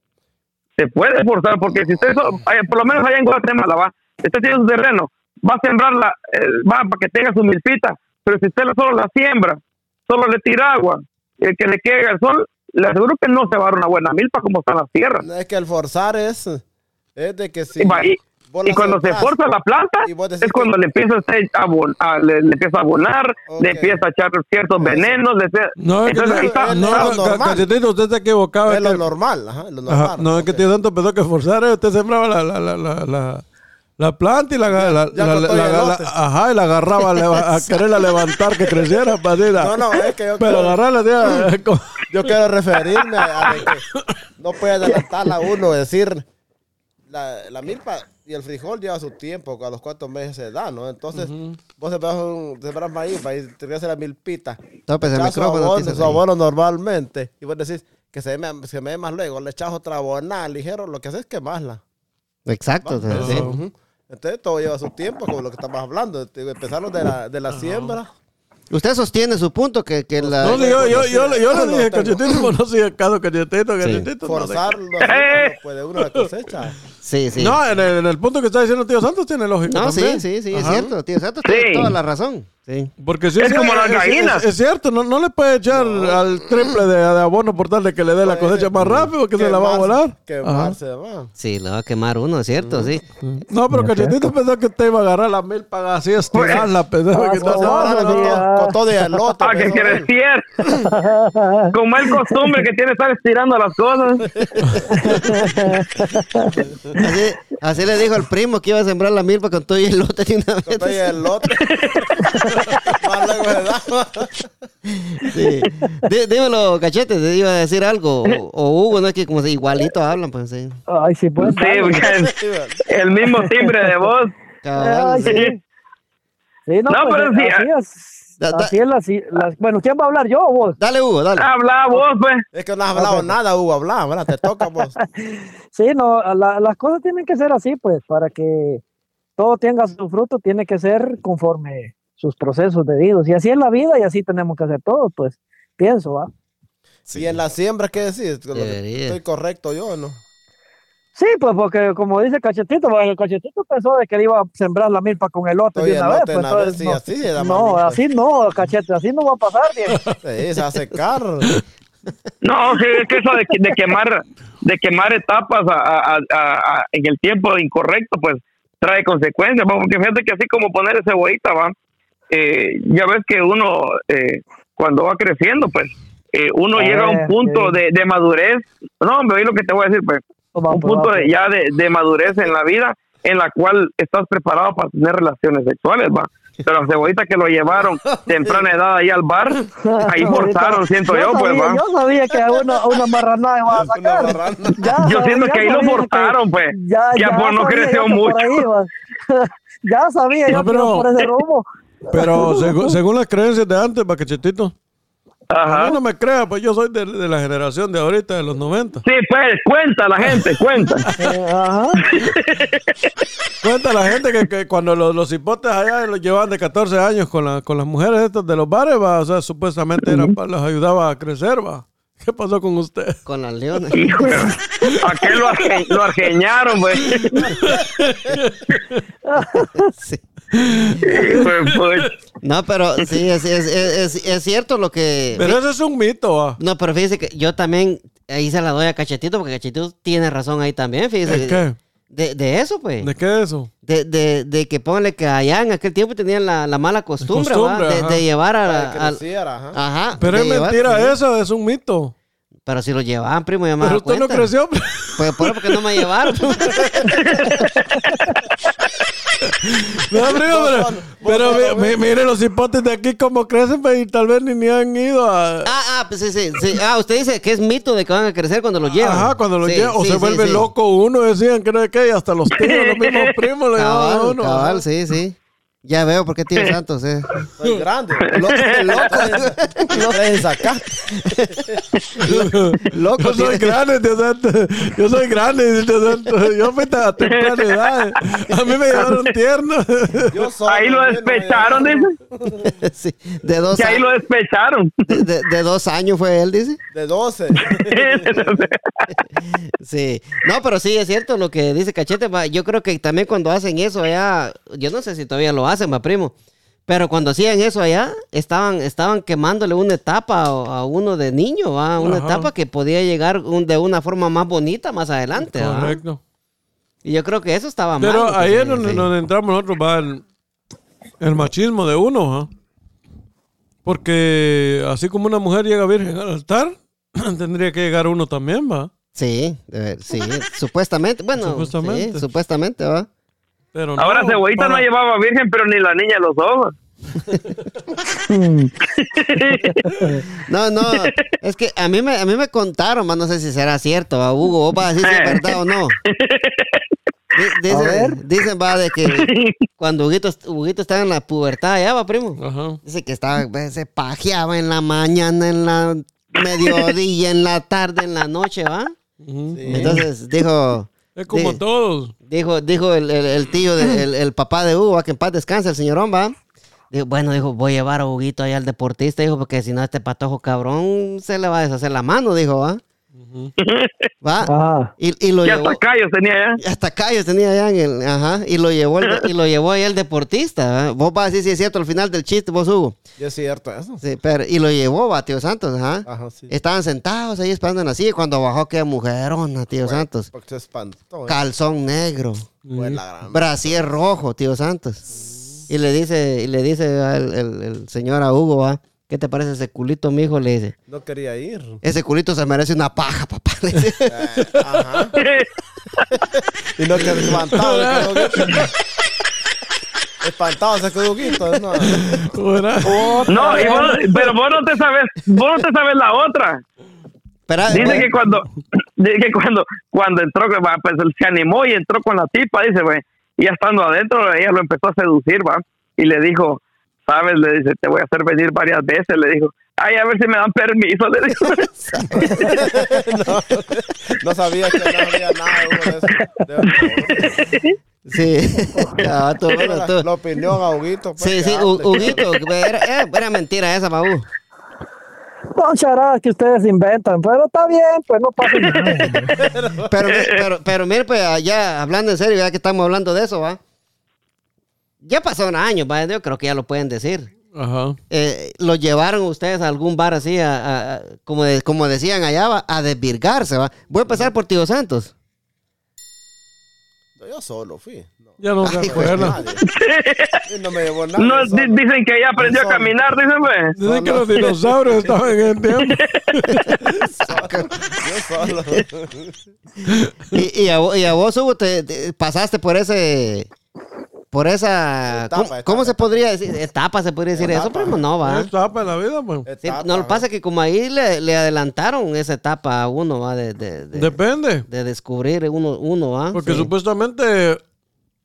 Se puede forzar, porque si usted, so- eh, por lo menos allá en Guatemala, va, usted tiene su terreno, va a sembrarla, eh, va para que tenga su milpita, pero si usted solo la siembra, solo le tira agua, el que le quede el sol, le aseguro que no se va a dar una buena milpa como están las tierras. Es que el forzar es, es de que si. Y y, cuando se forza la planta, es cuando que- le empieza a, abon- a- le, le empieza a abonar, Ok. le empieza a echar ciertos venenos, le empieza- No, es que Entonces, ahí no, está. no, cachetito, usted está equivocado. Es lo que- normal, ajá, lo Ajá, normal. no, es que tiene tanto pedo que forzar. eh. Usted sembraba la, la, la, la, la, la planta y la, la, la, ya la- la- ajá, y la agarraba a, a quererla levantar que creciera. pa' así, la- No, no, es que yo Pero quiero- agarrarla, tía, eh, como- Yo quiero referirme a, a que no puede adelantarla a uno, decir la, la milpa y el frijol lleva su tiempo, a los cuantos meses se da, ¿no? Entonces, vos un, sembras maíz y te hace la milpita. Tópese el micrófono. abono, su abono normalmente. Y vos decís que se me, se me dé más luego, le echas otra abonada ligero, lo que haces es quemarla. Exacto. Entonces todo lleva su tiempo, como lo que estamos hablando. Empezarlo de la, de la siembra. Usted sostiene su punto que, que la... No, yo, yo, yo, le- yo le dije, cachetito, pero no sigue caso, cachetito, cachetito. Forzarlo, no puede uno la cosecha. Sí, sí. No, en el, en el punto que está diciendo tío Santos tiene lógica. No, sí, también. sí, sí, es Ajá. cierto. Tío Santos Sí. tiene toda la razón. Sí. Porque sí, Es como las gallinas. Es, es cierto, no, no le puede echar al triple de, de abono por tal de que le dé la cosecha más rápido, que se la va a volar. Quemarse, va. Sí, lo va a quemar uno, es cierto, sí. No, pero Cachetito pensó que usted iba a agarrar la milpa así, estirarla, pensaba Ah, que no, con, con todo de elote. Ah, que pues, decir. Como el costumbre que tiene estar estirando las cosas. Así, así le dijo el primo que iba a sembrar la milpa con todo y el lote de una Con todo y vez. elote. Da. Sí. Dí- dímelo, cachete, te iba a decir algo. O, o Hugo, no es que como si igualito hablan, pues sí. Ay, sí, pues. Sí, porque el mismo timbre de voz. Cabal, Ay, sí. sí. Sí, no, No, pues, pero sí, así es. Da- da- Así es la- Bueno, ¿quién va a hablar yo o vos? Dale, Hugo, dale. Habla vos, pues. Es que no has hablado nada, Hugo. Habla, ¿verdad? Te toca vos. Sí, no, la- las cosas tienen que ser así, pues, para que todo tenga su fruto, tiene que ser conforme sus procesos debidos. Y así es la vida y así tenemos que hacer todo, pues, pienso, ¿va? Y en la siembra, ¿qué decís? ¿Estoy correcto yo o no? Sí, pues, porque como dice Cachetito, pues, el Cachetito pensó de que le iba a sembrar la milpa con elote Oye, de una vez. Pues, una vez, entonces, sí, no, así no, pues. así no, Cachete, así no va a pasar, Diego. Sí, se va a secar. No, sí, es que eso de, de quemar de quemar etapas a- a- a- a- en el tiempo incorrecto, pues trae consecuencias. Porque fíjate que así como poner cebollita, va, Eh, ya ves que uno eh, cuando va creciendo, pues eh, uno Ah, llega a un punto sí. de, de madurez. No, hombre, oí lo que te voy a decir, pues Va, un pues, punto de, pues. ya de, de madurez en la vida en la cual estás preparado para tener relaciones sexuales, va. Pero la cebollita que lo llevaron temprana edad ahí al bar, ahí forzaron, siento yo, pues, sabía, va. Yo sabía que a una, a una marranada iba a sacar. marrana. Ya Yo sabía- siento ya que ahí lo forzaron, pues. Ya, pues, no sabía creció yo que por mucho. ahí ya sabía yo No, iba pero- por ese rumbo. Pero segu- según las creencias de antes. A Ajá. mí no me crea, pues yo soy de, de la generación de ahorita, de los 90. Sí, pues, cuenta la gente, cuenta. Ajá. Cuenta la gente que, que cuando los, los hipotes allá los llevaban de 14 años con, la- con las mujeres estas de los bares, va, o sea, supuestamente era pa- los ayudaba a crecer, va. ¿Qué pasó con usted? Con las leones. Hijo, ¿a qué lo, arge- lo argeñaron, pues? Sí. No, pero sí, es, es, es, es- es cierto lo que... Pero eso es un mito, va. No, pero fíjese que yo también ahí se la doy a Cachetito, porque Cachetito tiene razón ahí también, fíjese. ¿De qué? De, de eso, pues. ¿De qué es eso? De, de, de que póngale que allá en aquel tiempo tenían la, la mala costumbre, Costumbre. De, llevar a, Para que a- creciera, ajá. Ajá. Pero es llevar- mentira sí. eso, es un mito. Pero si lo llevaban, primo, ya me Pero usted no creció. Pues por eso porque no me llevaron. No, primo, pero, pero mi- mi- mire los hipotes de aquí cómo crecen pues, y tal vez ni, ni han ido a... ah, ah, pues sí, sí, sí. Ah, usted dice que es mito de que van a crecer cuando lo llevan. Ajá, cuando lo Sí, llevan. O sí, se sí, vuelve sí. loco uno, decían que no sé qué, y hasta los tíos, los mismos primos le llevaban a Cabal, uno. cabal, sí, sí. Ya veo por qué tío Santos, eh. Soy grande. Lo- loco, Lo traes acá. loco. Yo soy grande, tío Santo. Yo soy grande, tío Santo. Yo fui a temprana edad. A mí me llevaron tierno. Yo solo, Ahí lo no despecharon, dice. Sí, de dos Que ahí lo despecharon. De, de- de dos años fue él, dice. De 12. Sí. No, pero sí, es cierto lo que dice Cachete. Yo creo que también cuando hacen eso allá, yo no sé si todavía lo hacen, va, primo. Pero cuando hacían eso allá, estaban, estaban quemándole una etapa a, uno de niño, ¿va? una Ajá. etapa que podía llegar un- de una forma más bonita más adelante. ¿va? Correcto. Y yo creo que eso estaba mal. Pero ahí es donde, entramos nosotros, va el, el machismo de uno, ¿ah? Porque así como una mujer llega virgen al altar, tendría que llegar uno también, ¿va? Sí, sí, supuestamente. Bueno, Supuestamente. sí, supuestamente, ¿va? Pero Ahora no, Cebollita para- no llevaba virgen, pero ni la niña los ojos. No, no, es que a mí me, a mí me contaron, más no sé si será cierto, ¿va? Hugo, vos vas a decir si es verdad o no. A. Dicen, dicen, va, de que cuando Huguito, Huguito estaba en la pubertad, ya va, primo. Ajá. Dice que estaba, se pajeaba en la mañana, en la mediodía, en la tarde, en la noche, ¿va? Entonces dijo, Es como todos. dijo, dijo el, el- el tío, de- el, el papá de Hugo, ¿va? que en paz descanse, el señorón, va. Dijo, bueno, dijo, voy a llevar a Huguito allá al deportista, dijo, porque si no, este patojo cabrón se le va a deshacer la mano, dijo, va. Va. Ajá. Y, y lo llevó. hasta callos tenía ya. Hasta callos tenía en el. Ajá. Y lo llevó, el, y lo llevó ahí el deportista. ¿va? Vos vas a decir si es cierto al final del chiste, vos, Hugo. Y es cierto eso. Sí, pero, y lo llevó, va, tío Santos, ajá. Ajá, sí. Estaban sentados ahí esperando en silla cuando bajó aquella mujerona, tío Santos. Porque se espantó. ¿eh? Calzón negro, gran. brasier rojo, tío Santos. Y le dice, y le dice al- el, el señor a Hugo, va, ¿qué te parece ese culito, mijo? Le dice, No quería ir. ese culito se merece una paja, papá. Le dice. Eh, ajá. Y no quedó espantado. Espantado se quedó Guito, No. No, y vos- pero vos no te sabes, vos no te sabes la otra. Dice que cuando, dice que cuando, cuando entró, que pues él se animó y entró con la tipa, dice, güey, y ya estando adentro, ella lo empezó a seducir, va, y le dijo, sabes, le dice, te voy a hacer venir varias veces, le dijo, ay, a ver si me dan permiso, le dijo. no, no sabía que no había nada de eso. De- Sí. Tú, bueno, La, tú. la opinión a Huguito. pues, Sí, que sí. Hu- Huguito, era, era mentira esa. Son charadas que ustedes inventan, pero está bien, pues no pasa nada. Pero, pero, pero mire, pues, allá hablando en serio, ya que estamos hablando de eso, ¿va? Ya pasaron años, ¿va? Yo creo que ya lo pueden decir. Ajá. Eh, ¿Lo llevaron ustedes a algún bar así, a- a- a- como, de- como decían allá, ¿va? a desvirgarse, ¿va? Voy a empezar por Tío Santos. Yo solo fui. No, Ya no Ay, nadie. Y no me llevó nada. No, di- dicen que ella aprendió a caminar, dice, pues. Dicen que los dinosaurios estaban en el tiempo. Yo solo. Y, y, a, vo- y a vos, Hugo, te, te- pasaste por ese... Por esa... Etapa, ¿cómo, etapa, cómo se podría decir? Etapa, se podría decir eso, primo. No, va. Es etapa de la vida, pues. Sí, no, lo que pasa que como ahí le, le adelantaron esa etapa a uno, ¿va? De, de, de- Depende. de descubrir uno, uno ¿va? Porque Sí. supuestamente,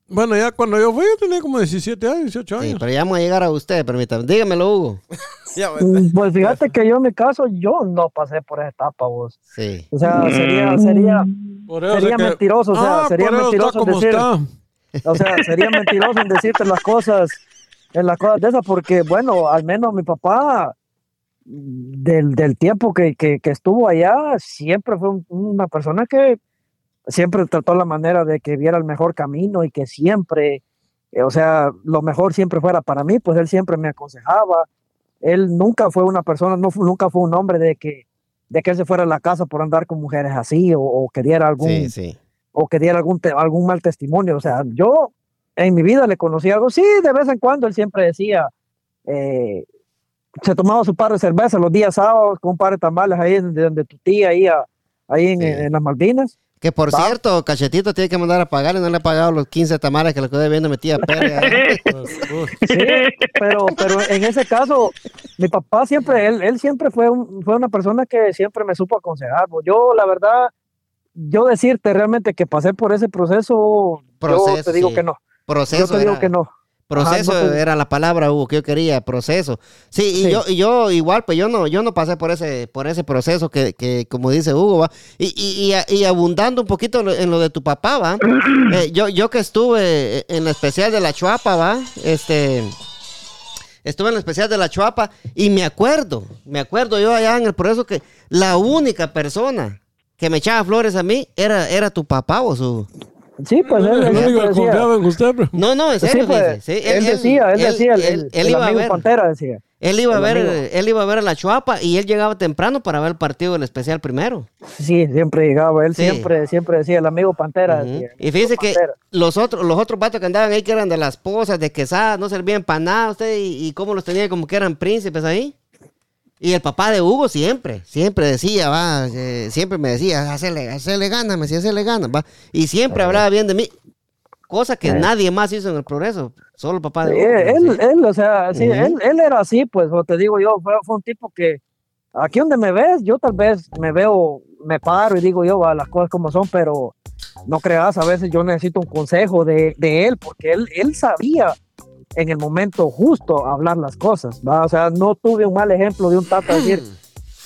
bueno, ya cuando yo fui, yo tenía como 17 años, 18 Sí, años. pero ya vamos a llegar a usted, permítame. Dígamelo, Hugo. Mm, Pues fíjate que yo en mi caso, yo no pasé por esa etapa, vos. Sí. O sea, sería, sería, Por eso sería que- mentiroso, o sea, Ah, sería por eso mentiroso está como decir- está. O sea, sería mentiroso en decirte las cosas, en las cosas de esas, porque bueno, al menos mi papá, del, del tiempo que, que, que estuvo allá, siempre fue un- una persona que siempre trató la manera de que viera el mejor camino y que siempre, eh, o sea, lo mejor siempre fuera para mí, pues él siempre me aconsejaba. Él nunca fue una persona, no, fu- nunca fue un hombre de que, de que él se fuera a la casa por andar con mujeres así o, o que algún, Sí, sí. O que diera algún, te- algún mal testimonio. O sea, yo en mi vida le conocí algo, sí, de vez en cuando él siempre decía, eh, se tomaba su par de cerveza los días sábados con un par de tamales ahí donde, donde tu tía, ahí, a- ahí en, Sí. en las Malvinas. Que por Va. cierto, Cachetito tiene que mandar a pagar y no le ha pagado los 15 tamales que le quedé viendo metía Pérez. pues, Sí, pero, pero en ese caso, mi papá siempre, él, él siempre fue, un- fue una persona que siempre me supo aconsejar. Yo, la verdad, yo decirte realmente que pasé por ese proceso, yo Proceso, te digo sí. que no. Proceso. Yo te digo era- que no. Proceso Ajá, no te- era la palabra, Hugo, que yo quería, proceso. Sí, y Sí. yo, y yo igual, pues yo no, yo no pasé por ese, por ese proceso que, que como dice Hugo, va. Y, y, y, y abundando un poquito en lo- en lo de tu papá, va. Eh, yo, yo que estuve en la especial de la Chuapa, va, este. Estuve en la especial de la Chuapa y me acuerdo, me acuerdo yo allá en el proceso que la única persona que me echaba flores a mí era, era tu papá o su. Sí, pues él, El él único siempre que decía. confiaba en usted. No, no, en Sí, serio, pues, sí, él, decía, él, decía, el, él- él iba a amigo ver. Pantera decía. Él iba a ver, amigo. él iba a ver a la Chuapa y él llegaba temprano para ver el partido del especial primero. Sí, siempre llegaba, él Sí. siempre, siempre decía, el amigo Pantera decía. Y fíjese que Pantera. los otros, los otros vatos que andaban ahí que eran de las posas, de quesada, no servían para nada usted y, y cómo los tenía como que eran príncipes ahí. Y el papá de Hugo siempre, siempre decía, va, eh, siempre me decía, hacerle, hacerle ganas, me decía, hacerle ganas, va. Y siempre hablaba bien de mí. Cosa que nadie más hizo en el progreso, solo el papá de Hugo. él, él, o sea, sí, él, él era así, pues, como te digo yo, fue, fue un tipo que aquí donde me ves, yo tal vez me veo, me paro y digo yo, va, las cosas como son, pero no creas, a veces yo necesito un consejo de, de él, porque él, él sabía en el momento justo hablar las cosas, ¿va? o sea, no tuve un mal ejemplo de un tata decir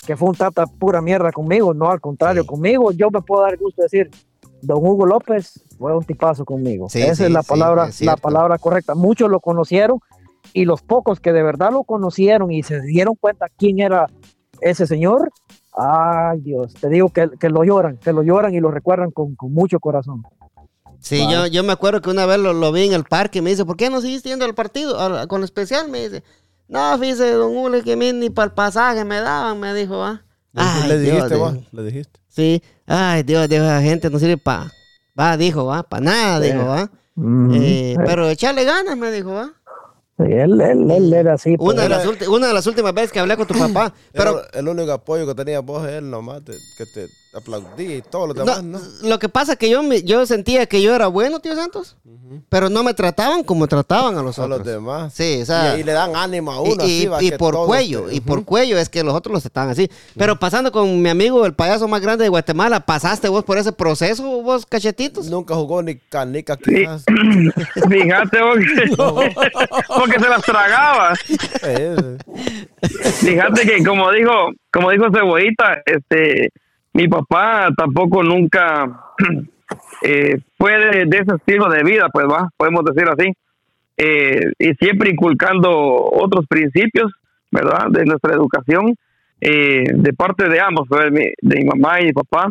que fue un tata pura mierda conmigo, no, al contrario, Sí. conmigo yo me puedo dar el gusto de decir, don Hugo López fue un tipazo conmigo. Sí, Esa sí, es la palabra, es la palabra correcta. Muchos lo conocieron y los pocos que de verdad lo conocieron y se dieron cuenta quién era ese señor, ay Dios, te digo que, que lo lloran, que lo lloran y lo recuerdan con, con mucho corazón. Sí, Wow. yo, yo me acuerdo que una vez lo, lo vi en el parque y me dice, ¿por qué no seguiste yendo al partido? al- con el especial, me dice. No, fíjese, don Ule, que a mí ni para el pasaje me daban, me dijo, ¿va? Ay, le Dios, dijiste, dijo. vos, le dijiste. Sí, ay, Dios, Dios, la gente no sirve para, va, dijo, va, para nada, dijo, va. Ujú. Eh, Eh, pero echarle ganas, me dijo, va. sí, él, él, él era así. pues. Una de, era- las una de las últimas veces que hablé con tu papá, pero Pero el único apoyo que tenía vos es él nomás, te- que te aplaudía y todos los demás, no, ¿no? lo que pasa es que yo, me- yo sentía que yo era bueno, tío Santos, pero no me trataban como trataban a los A los otros. demás. Sí, o sea... y, y le dan ánimo a uno. y- así, va, y que por cuello, te- y por cuello es que los otros los estaban así. Pero pasando con mi amigo, el payaso más grande de Guatemala, ¿pasaste vos por ese proceso, vos cachetitos? Nunca jugó ni canica quizás. Fíjate vos que- porque se las tragaba. Eh, Fíjate que como dijo, como dijo Cebollita, este, mi papá tampoco nunca eh, fue de, de ese estilo de vida, pues va, podemos decir así, Eh, y siempre inculcando otros principios, ¿verdad? De nuestra educación, eh, de parte de ambos, pues, mi- de mi mamá y mi papá.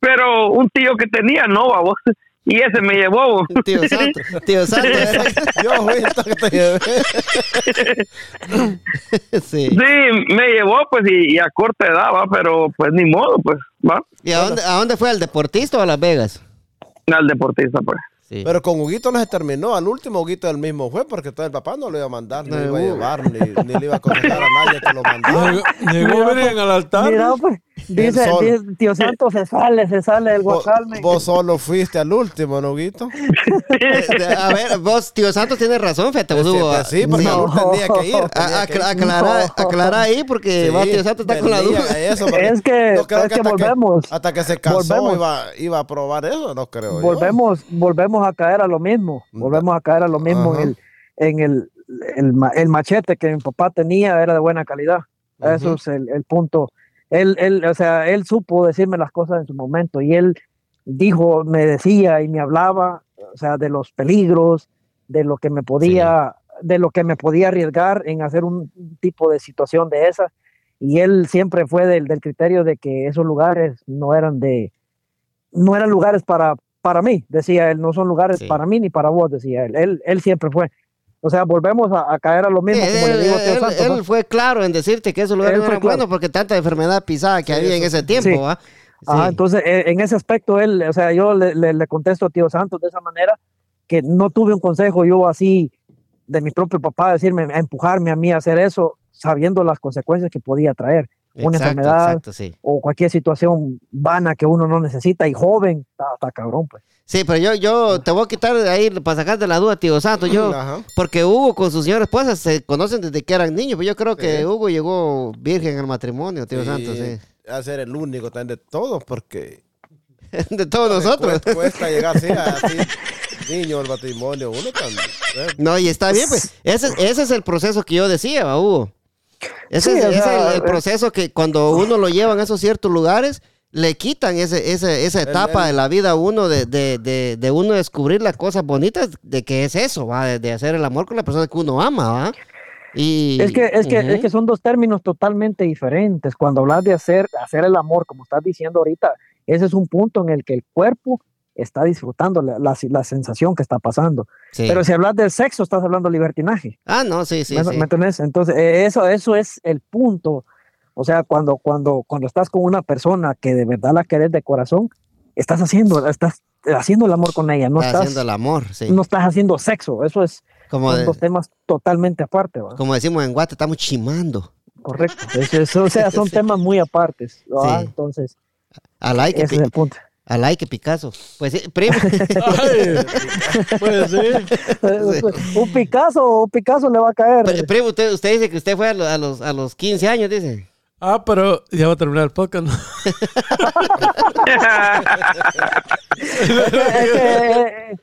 Pero un tío que tenía, no, vos, y ese me llevó. Tío Santo, tío Santo. era- yo fui el que te llevé. sí. Sí, me llevó, pues, y, y a corta edad, va, pero pues ni modo, pues, va, ¿Y a dónde, a dónde fue? ¿Al deportista o a Las Vegas? al deportista, pues. Sí. Pero con Huguito no se terminó. Al último Huguito el mismo fue porque todo el papá no lo iba a mandar, ni No, lo iba a Hugo. llevar, ni, ni le iba a aconsejar a nadie que lo mandara. Llegó, llegó Virgen al altar. Mira, pues, dice, dice, tío Santo se sale, se sale del Vos, guacalme. vos solo fuiste al último, ¿no, Huguito? Eh, A ver, vos, tío Santos, tiene razón, fíjate, vos, Sí, Hugo. pues sí, porque No. tenía que ir. A- que aclara, No. aclara ahí porque Sí, va, tío Santos está con la duda. eso, Es que- no creo es que hasta volvemos. hasta que se Volvemos. iba, iba a probar eso, no creo yo. volvemos, volvemos a caer a lo mismo, volvemos a caer a lo mismo Ajá. en el, en el, el, el machete que mi papá tenía era de buena calidad. Eso Ujú. es el, el punto. Él, él, o sea, él supo decirme las cosas en su momento y él dijo, me decía y me hablaba, o sea, de los peligros, de lo que me podía, de lo que me podía arriesgar en hacer un tipo de situación de esa. Y él siempre fue del, del criterio de que esos lugares no eran de, no eran lugares para, para mí, decía él, no son lugares Sí. para mí ni para vos, decía él. Él, él siempre fue. O sea, volvemos a, a caer a lo mismo, Sí, como él, le digo a tío él- Santos, él ¿no? fue claro en decirte que esos lugares no eran claro. buenos porque tanta enfermedad pisada que Sí, había en ese tiempo, Sí. entonces, eh, en ese aspecto, él, o sea, yo le, le- le contesto a tío Santos de esa manera, que no tuve un consejo yo así de mi propio papá, decirme, a empujarme a mí a hacer eso, sabiendo las consecuencias que podía traer, una Exacto, enfermedad. Exacto, sí. o cualquier situación vana que uno no necesita y joven, está, está cabrón, pues. Sí, pero yo, yo te voy a quitar de ahí para sacar de la duda, tío Santo. Yo, Ajá. porque Hugo con su señora esposa se conocen desde que eran niños, pero yo creo que Sí. Hugo llegó virgen al matrimonio, tío Y Santo, sí. A ser el único también de todos, porque De todos nosotros. Cuesta, cuesta llegar así, así niños, el matrimonio, uno también. eh, No, y está bien, pues. Ese, ese es el proceso que yo decía, ¿va, Hugo. Ese Sí, es, ese sea, el, el eh. proceso que cuando uno lo llevan a esos ciertos lugares, le quitan ese, ese, esa etapa el- de la vida a uno, de, de, de, de uno descubrir las cosas bonitas, de que es eso, ¿va? De, de hacer el amor con la persona que uno ama, ¿va? Y, Es que, es, que, es que son dos términos totalmente diferentes. Cuando hablas de hacer, hacer el amor, como estás diciendo ahorita, ese es un punto en el que el cuerpo está disfrutando la, la- la sensación que está pasando. Sí. Pero si hablas del sexo, estás hablando de libertinaje. Ah, no, sí, sí, ¿Me, sí. me entendés? Entonces, eh, eso, eso es el punto. O sea, cuando, cuando, cuando estás con una persona que de verdad la querés de corazón, estás haciendo, estás haciendo el amor con ella, no Está estás, haciendo el amor, sí. no estás haciendo sexo. Eso es como, son de- dos temas totalmente aparte, como decimos en Guate, estamos chimando. Correcto. Es- es- o sea, son temas muy apartes. Entonces, A like, ese es el punto. A like Picasso. Pues sí, primo. Ay, pues sí. un Picasso, un Picasso le va a caer. Pri- primo, usted, usted dice que usted fue a, lo- a los, a los 15 años, dice. Ah, pero ya va a terminar el podcast. ¿no? Es que, eh,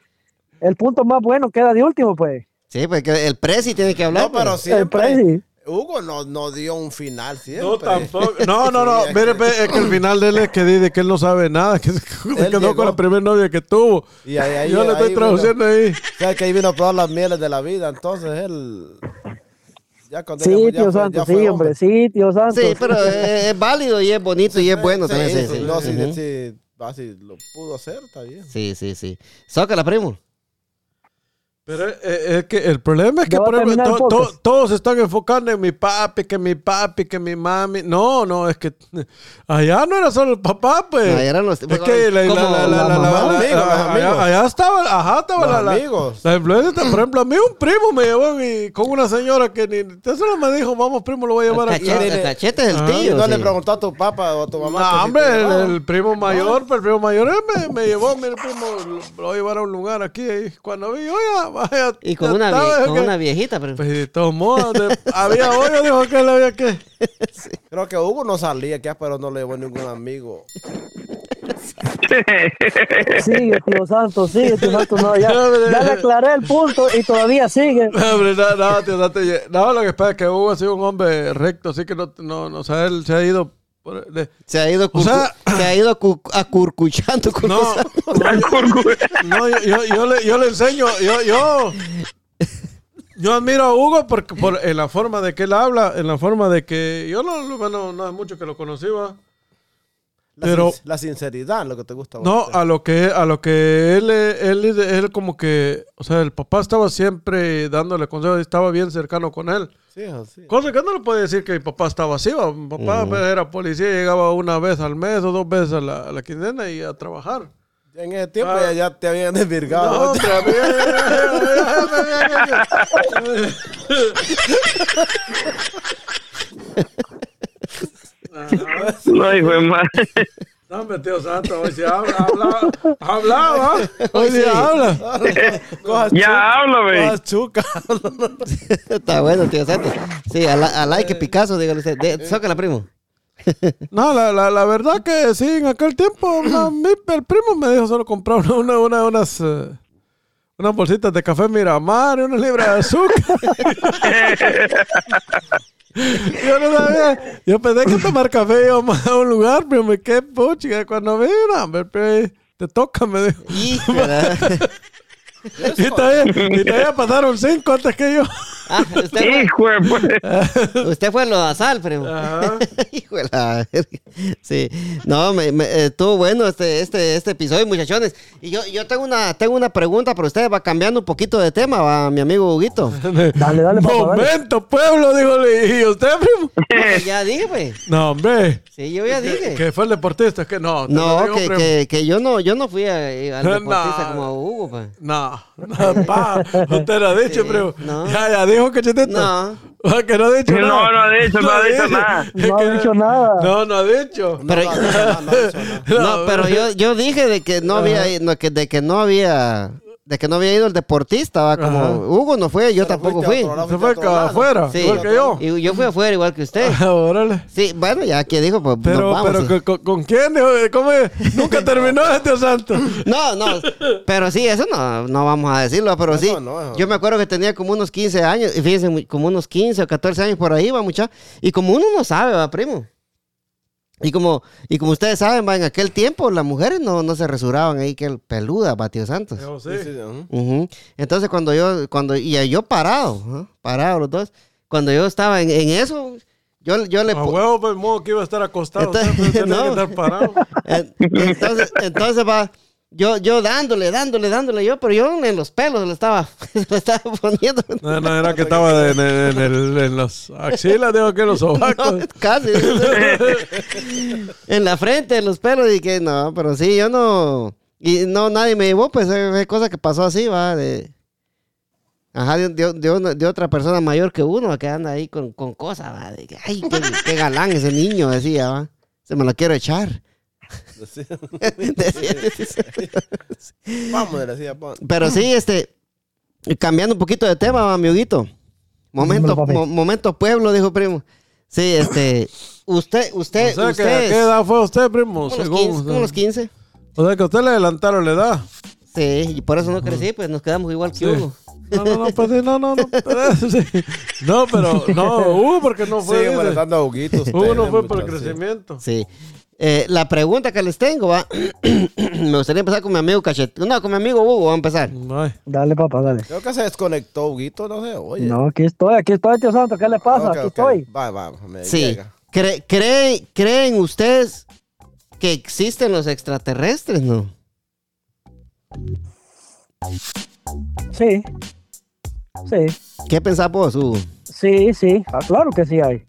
el punto más bueno queda de último, pues. Sí, porque el presi tiene que hablar. No, pero pues. El siempre. Prezi. Hugo no, no dio un final siempre. No, tampoco. No, no, no. Sí, es Mire, es que el final de él es que dice que él no sabe nada, que se quedó llegó. con la primera novia que tuvo. Y ahí- ahí- Yo le estoy ahí traduciendo ahí. O sea, que ahí vino a probar las mieles de la vida, entonces él. Ya Sí, fue- ya tío fue- sí, fue hombre, sí, tío Santos. Sí, pero es, es válido y es bonito y es bueno Sí, también. Sí, sí, sí. No, sí, sí, ah, sí, lo pudo hacer, está bien. sí, sí, sí. Zócala, primo. Pero es, es que el problema es que por ejemplo, to- to- todos se están enfocando en mi papi, que mi papi, que mi mami. No, no, es que allá no era solo el papá, pues. No, eran los- es que la, la- la- la- allá, allá estaba, ajá, estaba Los la, amigos. la influencia. Por ejemplo, a mí un primo me llevó y- con una señora que ni. Usted solo me dijo, vamos, primo, lo voy a llevar aquí. cachete, el cachete es el Ah, tío. no sí. le preguntó a tu papá o a tu mamá. No, hombre, el, llevaba. el primo mayor, pues el primo mayor me, me llevó, mire, primo, lo, lo voy a llevar a un lugar aquí. Y cuando vi, oiga, Y con, una, vie- con que- una viejita, pero... Pues de todos modos, de- había hoyo, dijo que le había que. Creo que Hugo no salía ya, pero no le llevó ningún amigo. Sigue, tío Santos, sigue, tío Santos. No, ya, ya le aclaré el punto y todavía sigue. No, hombre, no, no, tío, te- no, lo que pasa es que Hugo ha sido un hombre recto, así que no, no, no o sea, él se ha ido. Se ha ido, O sea- curcu- se ha ido cu- acurcuchando con no, no, yo, yo, yo le, yo le enseño, yo, yo, yo admiro a Hugo porque, por, en la forma de que él habla, en la forma de que yo no, no, bueno, no es mucho que lo conocí, va. La, Pero- sin- la sinceridad, lo que te gusta. a No, a lo que a lo que él, él, él, como que, o sea, el papá estaba siempre dándole consejos, estaba bien cercano con él. Sí, así. Cosa que no le puede decir que mi papá estaba así, va. mi papá pues, era policía, llegaba una vez al mes o dos veces a la, a la quincena y a trabajar. En ese tiempo Ah. ya, ya te habían desvirgado. No, No, hijo de madre. No, hombre, tío santo, hoy sí habla, habla, hablaba, hoy sí sí. habla. Ya. Cosas chucas. Está bueno, tío Santos. Sí, a, la, a like Picasso, dígale usted. De, zócala, primo. No, la, la, la verdad que sí, en aquel tiempo a mí, el primo me dijo solo comprar una, una, una- unas, eh, unas bolsitas de café Miramar y una libra de azúcar. Yo no sabía. Yo pensé que tomar café íbamos a un lugar, pero me quedé puchica. Cuando hombre, pero te toca, me dijo. Y todavía, y todavía pasaron cinco antes que yo. Ah, usted fue, Hijo de puta. usted fue lo de Asal, primo. Ajá. Hijo de la verga. Sí. No, me, me- eh, estuvo bueno este, este, este episodio, muchachones. Y yo, yo tengo una, tengo una pregunta para ustedes. Va cambiando un poquito de tema, va, mi amigo Huguito. Dale, dale, papá, dale. Momento, pueblo, dijo. ¿Y usted, primo? Pues ya dije, pues. No, hombre. Sí, yo ya dije. Que fue el deportista, que no. No, digo, que, que, que yo no, yo no fui a, al No. deportista como Hugo, pues. No, no, pa, usted lo ha dicho, Sí, primo. no. Ya, ya dijo. No. Que no ha dicho No, nada. no ha dicho, no ha dicho nada. No ha dicho nada. No, no ha dicho. Pero, No, no, no, no, no, no, no. no, pero yo, yo dije de que no había, no, que, de que no había de que no había ido el deportista, ¿va? como Ajá. Hugo no fue, yo Pero tampoco fui. Se fue afuera, Sí. igual que yo. Y yo fui afuera igual que usted. Órale. Sí, bueno, ya que dijo, pues Pero, nos vamos. pero sí. ¿con, con- quién? dijo? ¿Cómo es? Nunca terminó este santo. No, no, pero sí, eso no, no vamos a decirlo, pero sí. no. Yo me acuerdo que tenía como unos 15 años, y fíjense, como unos 15 o 14 años por ahí, va mucha. Y como uno no sabe, va, primo. Y como, y como ustedes saben, va, en aquel tiempo las mujeres no, no se resuraban ahí que el peluda, va, tío Santos. Yo sí. Entonces cuando yo, cuando, y yo parado, parado los dos, cuando yo estaba en, en eso, yo, yo le... A huevo, pues, modo que iba a estar acostado. Entonces, Usted tenía no. que estar parado. En- Entonces, entonces va, yo, yo dándole, dándole, dándole yo, pero yo en los pelos le estaba, le estaba poniendo. No, no, era que estaba en, en- en los axilas, digo que los No, sobacos. casi. en la frente, en los pelos, y que no, pero sí, yo no. Y no, nadie me llevó, pues es cosa que pasó así, va, de. Ajá, de, de- de una- de otra persona mayor que uno, que anda ahí con, con cosas, va, de que, ay, qué, qué galán ese niño, decía, va. Se me lo quiero echar. Sí. Vamos, le decía, vamos. Pero sí, este, cambiando un poquito de tema, va, mi Huguito. Momento, mo- momento pueblo, dijo primo. Sí, este, usted, usted, O sea, que, usted. ¿a qué edad fue usted, primo? Los Según 15, usted. los 15. O sea, que a usted le adelantaron la edad. Sí, y por eso no crecí, pues nos quedamos igual que Sí. Hugo. No, no, no, pues sí, no, no, no. sí. No, pero no, Hugo, porque no fue. Dice. molestando a Huguito. Hugo no fue por el sí. crecimiento. Sí. Eh, la pregunta que les tengo, va. Me gustaría empezar con mi amigo Cachet. No, con mi amigo Hugo, vamos a empezar. Ay, Dale, papá, dale. Creo que se desconectó Huguito, no sé, oye. No, aquí estoy, aquí estoy, tío Santo. ¿Qué le pasa? Ok, aquí estoy. Va, va, me Sí. llega. Cre- cree- ¿Creen ustedes que existen los extraterrestres, no? Sí. Sí, ¿Qué pensás vos, Hugo? sí, sí. Ah, claro que sí hay.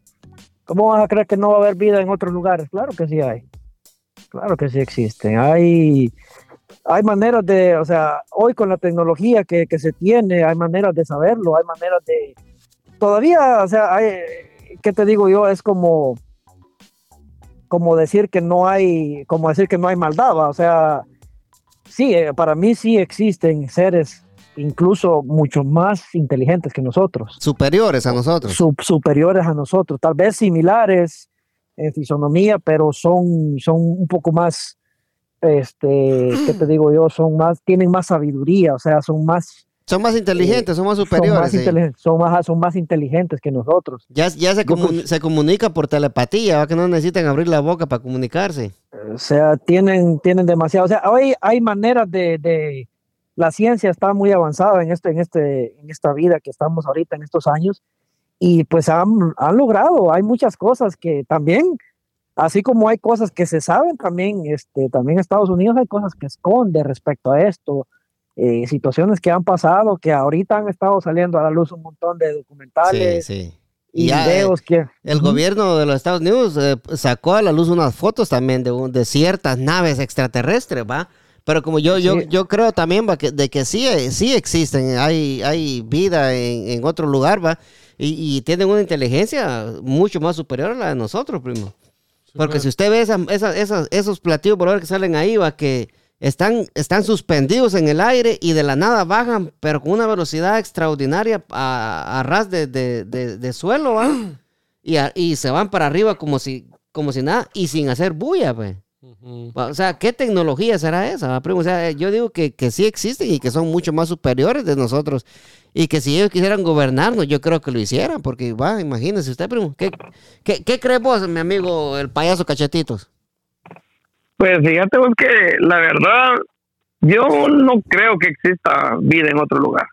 ¿Cómo vas a creer que no va a haber vida en otros lugares? Claro que sí hay. Claro que sí existen. Hay, hay maneras de, o sea, hoy con la tecnología que, que se tiene, hay maneras de saberlo, hay maneras de... Todavía, o sea, ¿qué te digo yo? Es como, como decir que no hay, como decir que no hay maldad, o sea, sí, eh, para mí sí existen seres incluso mucho más inteligentes que nosotros Superiores a nosotros. sup- superiores a nosotros, tal vez similares en fisonomía, pero son, son un poco más, este, ¿qué te digo yo? Son más, tienen más sabiduría, o sea, son más, Son más inteligentes, son más son superiores. más, sí. inteligen- son más, son más inteligentes que nosotros. Ya, ya se, Yo comu- creo- se comunica por telepatía, ¿va? que no necesitan abrir la boca para comunicarse. O sea, tienen, tienen demasiado, o sea, hoy hay maneras de, de la ciencia está muy avanzada en este, en este, en esta vida que estamos ahorita, en estos años, y pues han, han logrado, hay muchas cosas que también, así como hay cosas que se saben, también, este, también en Estados Unidos hay cosas que esconde respecto a esto, eh, situaciones que han pasado, que ahorita han estado saliendo a la luz un montón de Sí, documentales sí. y ya, eh, videos que... El Ujú. gobierno de los Estados Unidos eh, sacó a la luz unas fotos también de, un- de ciertas naves extraterrestres, ¿va? Pero como yo, yo, Sí. yo creo también, ¿va? Que, de que sí, eh, sí existen, hay, hay vida en, en otro lugar, ¿va? Y, y tienen una inteligencia mucho más superior a la de nosotros, primo. Porque si usted ve esa- esa- esas- esos platillos voladores que salen ahí, va, que están, están suspendidos en el aire y de la nada bajan, pero con una velocidad extraordinaria a, a ras de, de- de- de suelo, va. Y, a- y se van para arriba como si, como si nada y sin hacer bulla, pues. O sea, ¿qué tecnología será esa, primo? O sea, yo digo que, que sí existen y que son mucho más superiores de nosotros. Y que si ellos quisieran gobernarnos, yo creo que lo hicieran. Porque, va, imagínese usted, primo. ¿Qué, qué, qué cree vos, mi amigo, el payaso cachetitos? Pues fíjate vos que la verdad, yo no creo que exista vida en otro lugar.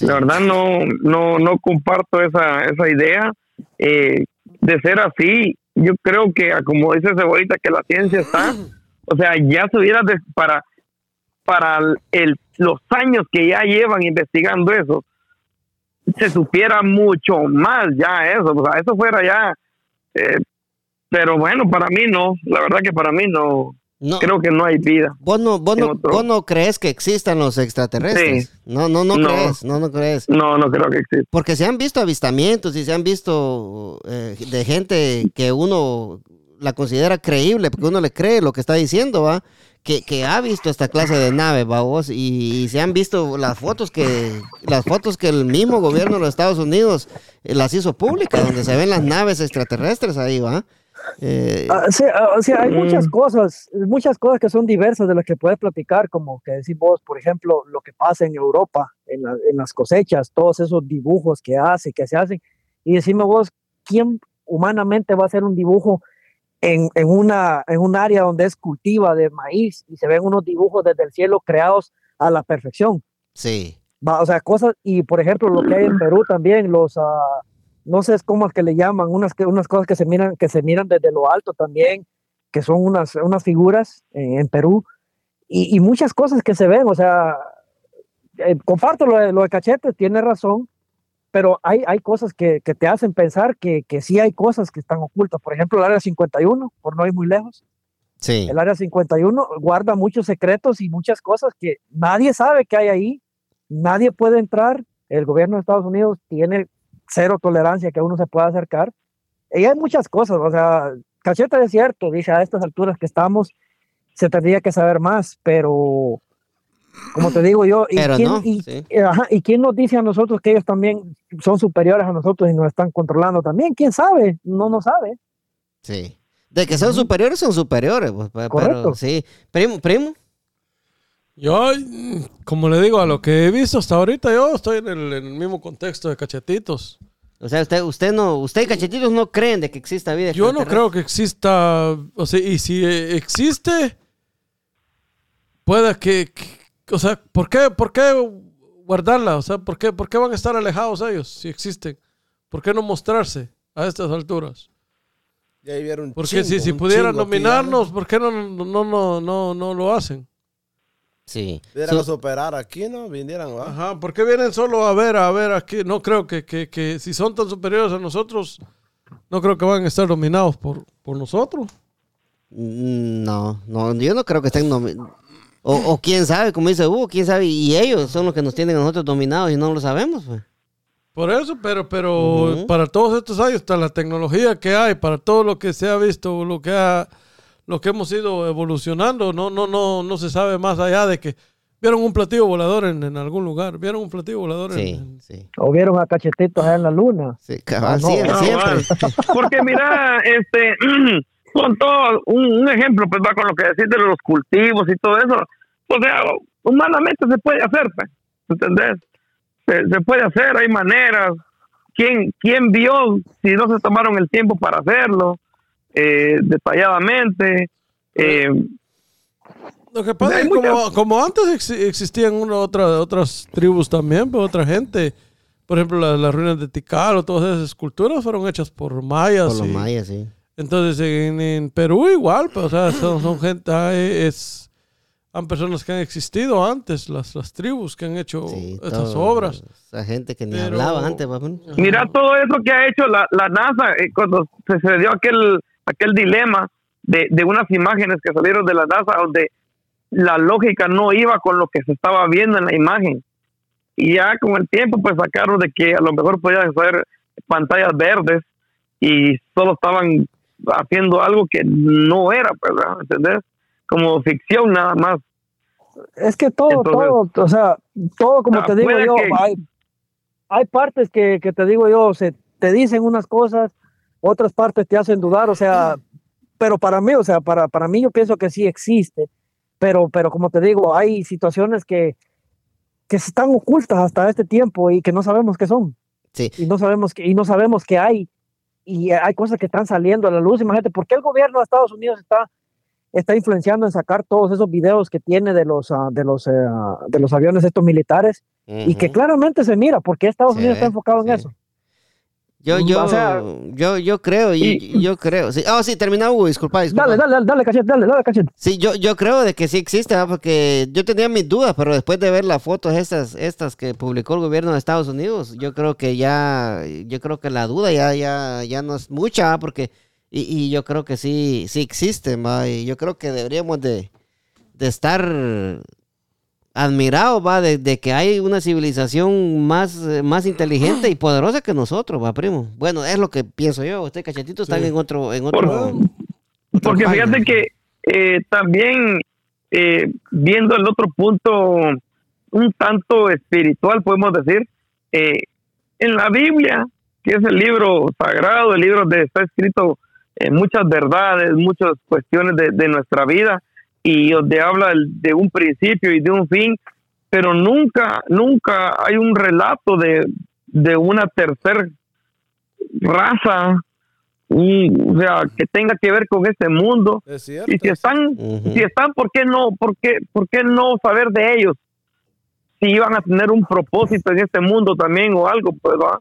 La verdad no, no, no comparto esa, esa idea. Eh, de ser así, yo creo que ah, como dice Cebolita, que la ciencia está, o sea, ya se hubiera des- para, para el, los años que ya llevan investigando eso, se supiera mucho más ya eso, o sea, eso fuera ya, eh, pero bueno, para mí no, la verdad que para mí no, No, creo que no hay vida. vos, no, vos, no, vos no crees que existan los extraterrestres. Sí. No, no, no, No. crees. No, no crees. No, no creo que exista. Porque se han visto avistamientos y se han visto eh, de gente que uno la considera creíble, porque uno le cree lo que está diciendo, ¿va? Que, que ha visto esta clase de naves, ¿va vos? Y, y se han visto las fotos que las fotos que el mismo gobierno de los Estados Unidos eh, las hizo públicas, donde se ven las naves extraterrestres ahí, ¿va? Eh, Ah, sí, ah, o sea, hay Mm. muchas cosas, muchas cosas que son diversas de las que puedes platicar, como que decís vos, por ejemplo, lo que pasa en Europa, en, la- en las cosechas, todos esos dibujos que hace, que se hacen, y decime vos, ¿quién humanamente va a hacer un dibujo en, en una, en un área donde es cultiva de maíz y se ven unos dibujos desde el cielo creados a la perfección? sí. Va, o sea, cosas, y por ejemplo, lo que hay en Perú también, los, ah, no sé cómo es que le llaman, unas, que- unas cosas que se miran, que se miran desde lo alto también, que son unas, unas figuras eh, en Perú, y, y muchas cosas que se ven, o sea, eh, comparto lo de, lo de Cachete, tiene razón, pero hay, hay cosas que, que te hacen pensar que, que sí hay cosas que están ocultas. Por ejemplo, el área 51, por no ir muy lejos, Sí. el área 51 guarda muchos secretos y muchas cosas que nadie sabe que hay ahí, nadie puede entrar, el gobierno de Estados Unidos tiene cero tolerancia que uno se pueda acercar. Y hay muchas cosas, o sea, Cacheta es cierto, dice a estas alturas que estamos, se tendría que saber más, pero como te digo yo, ¿y, Pero quién, no, y- sí. ajá, ¿y quién nos dice a nosotros que ellos también son superiores a nosotros y nos están controlando también? ¿Quién sabe? No nos sabe. Sí. De que son superiores, son superiores. pues, pe- pero, Correcto. sí. Primo, primo. Yo, mm, como le digo, a lo que he visto hasta ahorita, yo estoy en el, en el mismo contexto de cachetitos. O sea, usted, usted no, usted y cachetitos no creen de que exista vida. Yo no creo que exista, o sea, y si eh, existe, pueda que, que- o sea, ¿por qué, por qué guardarla? O sea, ¿por qué, ¿por qué van a estar alejados ellos si existen? ¿Por qué no mostrarse a estas alturas? Vieron Porque si, chingo, si pudieran dominarnos, ¿por qué no, no, no, no, no lo hacen? Sí. Vinieran a Su- superar aquí, ¿no? Vinieran, ¿va? Ajá, ¿por qué vienen solo a ver, a ver aquí? No creo que, que, que si son tan superiores a nosotros, no creo que van a estar dominados por, por nosotros. Mm, No, no, yo no creo que estén nomi- o, o quién sabe, como dice Hugo, quién sabe, y ellos son los que nos tienen a nosotros dominados y no lo sabemos. pues. Por eso, pero, pero Ujú. para todos estos años, hasta la tecnología que hay, para todo lo que se ha visto, lo que ha, lo que hemos ido evolucionando, no, no, no, no se sabe más allá de que vieron un platillo volador en, en algún lugar, vieron un platillo volador en, Sí, en- sí. O vieron a Cachetitos allá en la luna. Sí, cabal, Ah, no, siempre, No, siempre. vale. Porque mira, este, con todo, un, un ejemplo, pues va con lo que decís de los cultivos y todo eso. O sea, humanamente se puede hacer, pues, ¿entendés? Se, se puede hacer, hay maneras. ¿Quién, ¿Quién vio si no se tomaron el tiempo para hacerlo eh, detalladamente? Eh, Lo que pasa es que como, antes ex- existían una, otra, otras tribus también, pues otra gente. Por ejemplo, la- las ruinas de Tikal o todas esas esculturas fueron hechas por mayas. Por los y- mayas, sí. Entonces, en, en Perú igual, pues, o sea, son, son gente, hay, es, han personas que han existido antes, las, las tribus que han hecho sí estas todo- obras. Esa gente que ni Pero- hablaba antes. pues. Mira todo eso que ha hecho la, la NASA eh, cuando se, se dio aquel, aquel dilema de, de unas imágenes que salieron de la NASA donde la lógica no iba con lo que se estaba viendo en la imagen. Y ya con el tiempo pues sacaron de que a lo mejor podían ser pantallas verdes y solo estaban haciendo algo que no era, pues, ¿verdad? ¿entendés? Como ficción nada más. Es que todo, Entonces- todo, o sea, todo como Ah, te digo yo, que- hay, hay partes que, que te digo yo, se te dicen unas cosas, otras partes te hacen dudar, o sea, pero para mí, o sea, para, para mí yo pienso que sí existe, pero, pero como te digo, hay situaciones que, que están ocultas hasta este tiempo y que no sabemos qué son. Sí. Y no sabemos que, y no sabemos qué hay. Y hay cosas que están saliendo a la luz. Imagínate, ¿por qué el gobierno de Estados Unidos está está influenciando en sacar todos esos videos que tiene de los ah, de los ah, de los aviones estos militares y que claramente se mira porque Estados Sí, Unidos está enfocado en sí. eso. Yo, Mm, yo, o sea- yo, yo creo, y, yo creo. Sí. Oh, sí, termina Hugo, disculpa, disculpa. Dale, dale, dale, dale, cachete, dale, dale, cachete. Sí, yo, yo creo de que sí existe, ¿verdad? porque yo tenía mis dudas, pero después de ver las fotos estas, estas que publicó el gobierno de Estados Unidos, yo creo que ya, yo creo que la duda ya, ya, ya no es mucha, ¿verdad? porque, y, y yo creo que sí, sí existe, ¿va? y yo creo que deberíamos de, de estar admirados, va, de, de que hay una civilización más, eh, más inteligente y poderosa que nosotros, va, primo. Bueno, es lo que pienso yo. Usted, cachetito, están Sí. en otro, en Por- otro. Porque fíjate que eh, también eh, viendo el otro punto un tanto espiritual, podemos decir, eh, en la Biblia, que es el libro sagrado, el libro donde está escrito eh, muchas verdades, muchas cuestiones de, de nuestra vida y donde habla el- de un principio y de un fin, pero nunca, nunca hay un relato de, de una tercera raza, o sea, que tenga que ver con este mundo. Es. Y si están, Ujú. si están, ¿por qué no? ¿Por qué, por qué no saber de ellos? Si iban a tener un propósito en este mundo también o algo, pues va.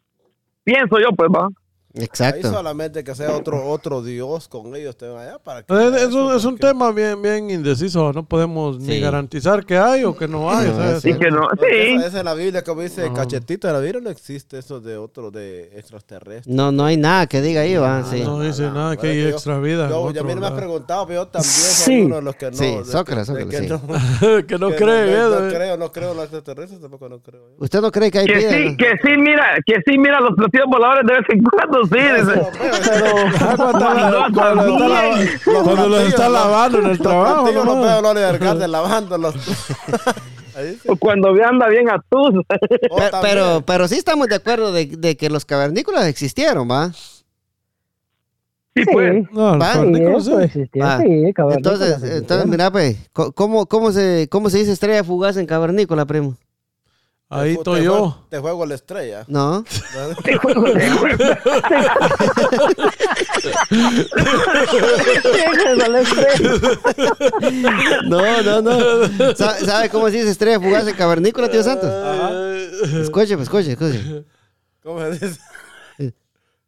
Pienso yo, pues va. Ahí Exacto. solamente que sea otro otro Dios con ellos te allá para que Es, sea es eso, un, es un porque- tema bien, bien indeciso. No podemos ni Sí. garantizar que hay o que no hay. No, es- Y que no, sí. Esa, esa es la Biblia, como dice No. Cachetito, en la Biblia no existe eso de otro, de extraterrestre. No, no hay nada que diga ahí, va. Sí. No dice nada que Bueno, hay yo- extra vida. Yo, ya a mí no me has preguntado, pero yo también Sí. soy uno de los que no. Sí, que- Sócrates, Sócrates, que sí. no- que no que cree no, eso, eh. creo, no creo en los extraterrestres, tampoco no creo. yo. ¿Usted no cree que hay Que vida? sí, que sí, mira, que sí, mira los platillos voladores de vez en cuando, sí. cuando los está lavando en el trabajo. platillos ¿no? veo le alcalde lavándolos. Cuando anda bien a tus. O Pe- también. pero, pero sí estamos de acuerdo de, de que los cavernícolas existieron, ¿va? Sí, pues. No, Sí, existía, sí. Entonces, entonces mira, pues, ¿cómo, cómo, se, ¿cómo se dice estrella fugaz en cavernícola, primo? Ahí Te estoy juego- yo. Te juego la estrella. ¿No? No, no, no. Sa- ¿Sabe cómo se dice estrella fugaz en cavernícola, tío Santos? Escuche, pues, escuche, escuche. ¿Cómo se dice? Eh.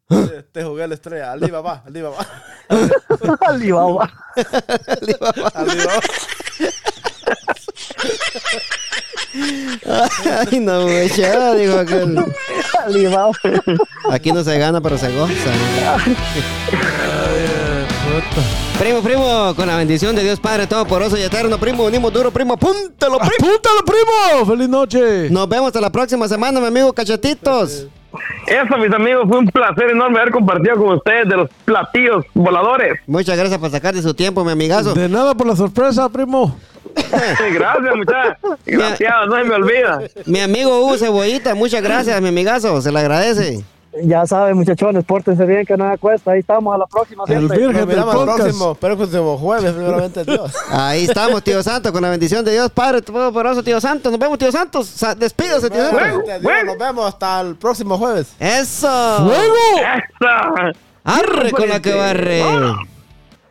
Te- Te jugué la estrella. Alibaba, Alibaba. Alibaba. Alibaba. Ay, no, güey, ya, dijo aquel. Aquí no se gana, pero se goza. Primo, primo, con la bendición de Dios Padre Todopoderoso y Eterno, primo, unimos duro, primo, apúntalo, primo. ¡Apúntalo, primo! ¡Feliz noche! Nos vemos hasta la próxima semana, mi amigo Cachetitos. Eso, mis amigos, fue un placer enorme haber compartido con ustedes de los platillos voladores. Muchas gracias por sacar de su tiempo, mi amigazo. De nada por la sorpresa, primo. Gracias, muchachos. Gracias, no se me olvida. Mi amigo Hugo Cebollita, muchas gracias, mi amigazo, se le agradece. Ya saben, muchachones, pórtense bien, que nada cuesta. Ahí estamos, a la próxima. El virgen Nos del próximo, pero el próximo jueves, primeramente Dios. Ahí estamos, tío Santo, con la bendición de Dios Padre Todopoderoso, tío Santo. Nos vemos, tío Santos. Sa- Despídase, tío Santo. Nos vemos hasta el próximo jueves. Eso. ¡Fuego! Eso. Arre con la que barre.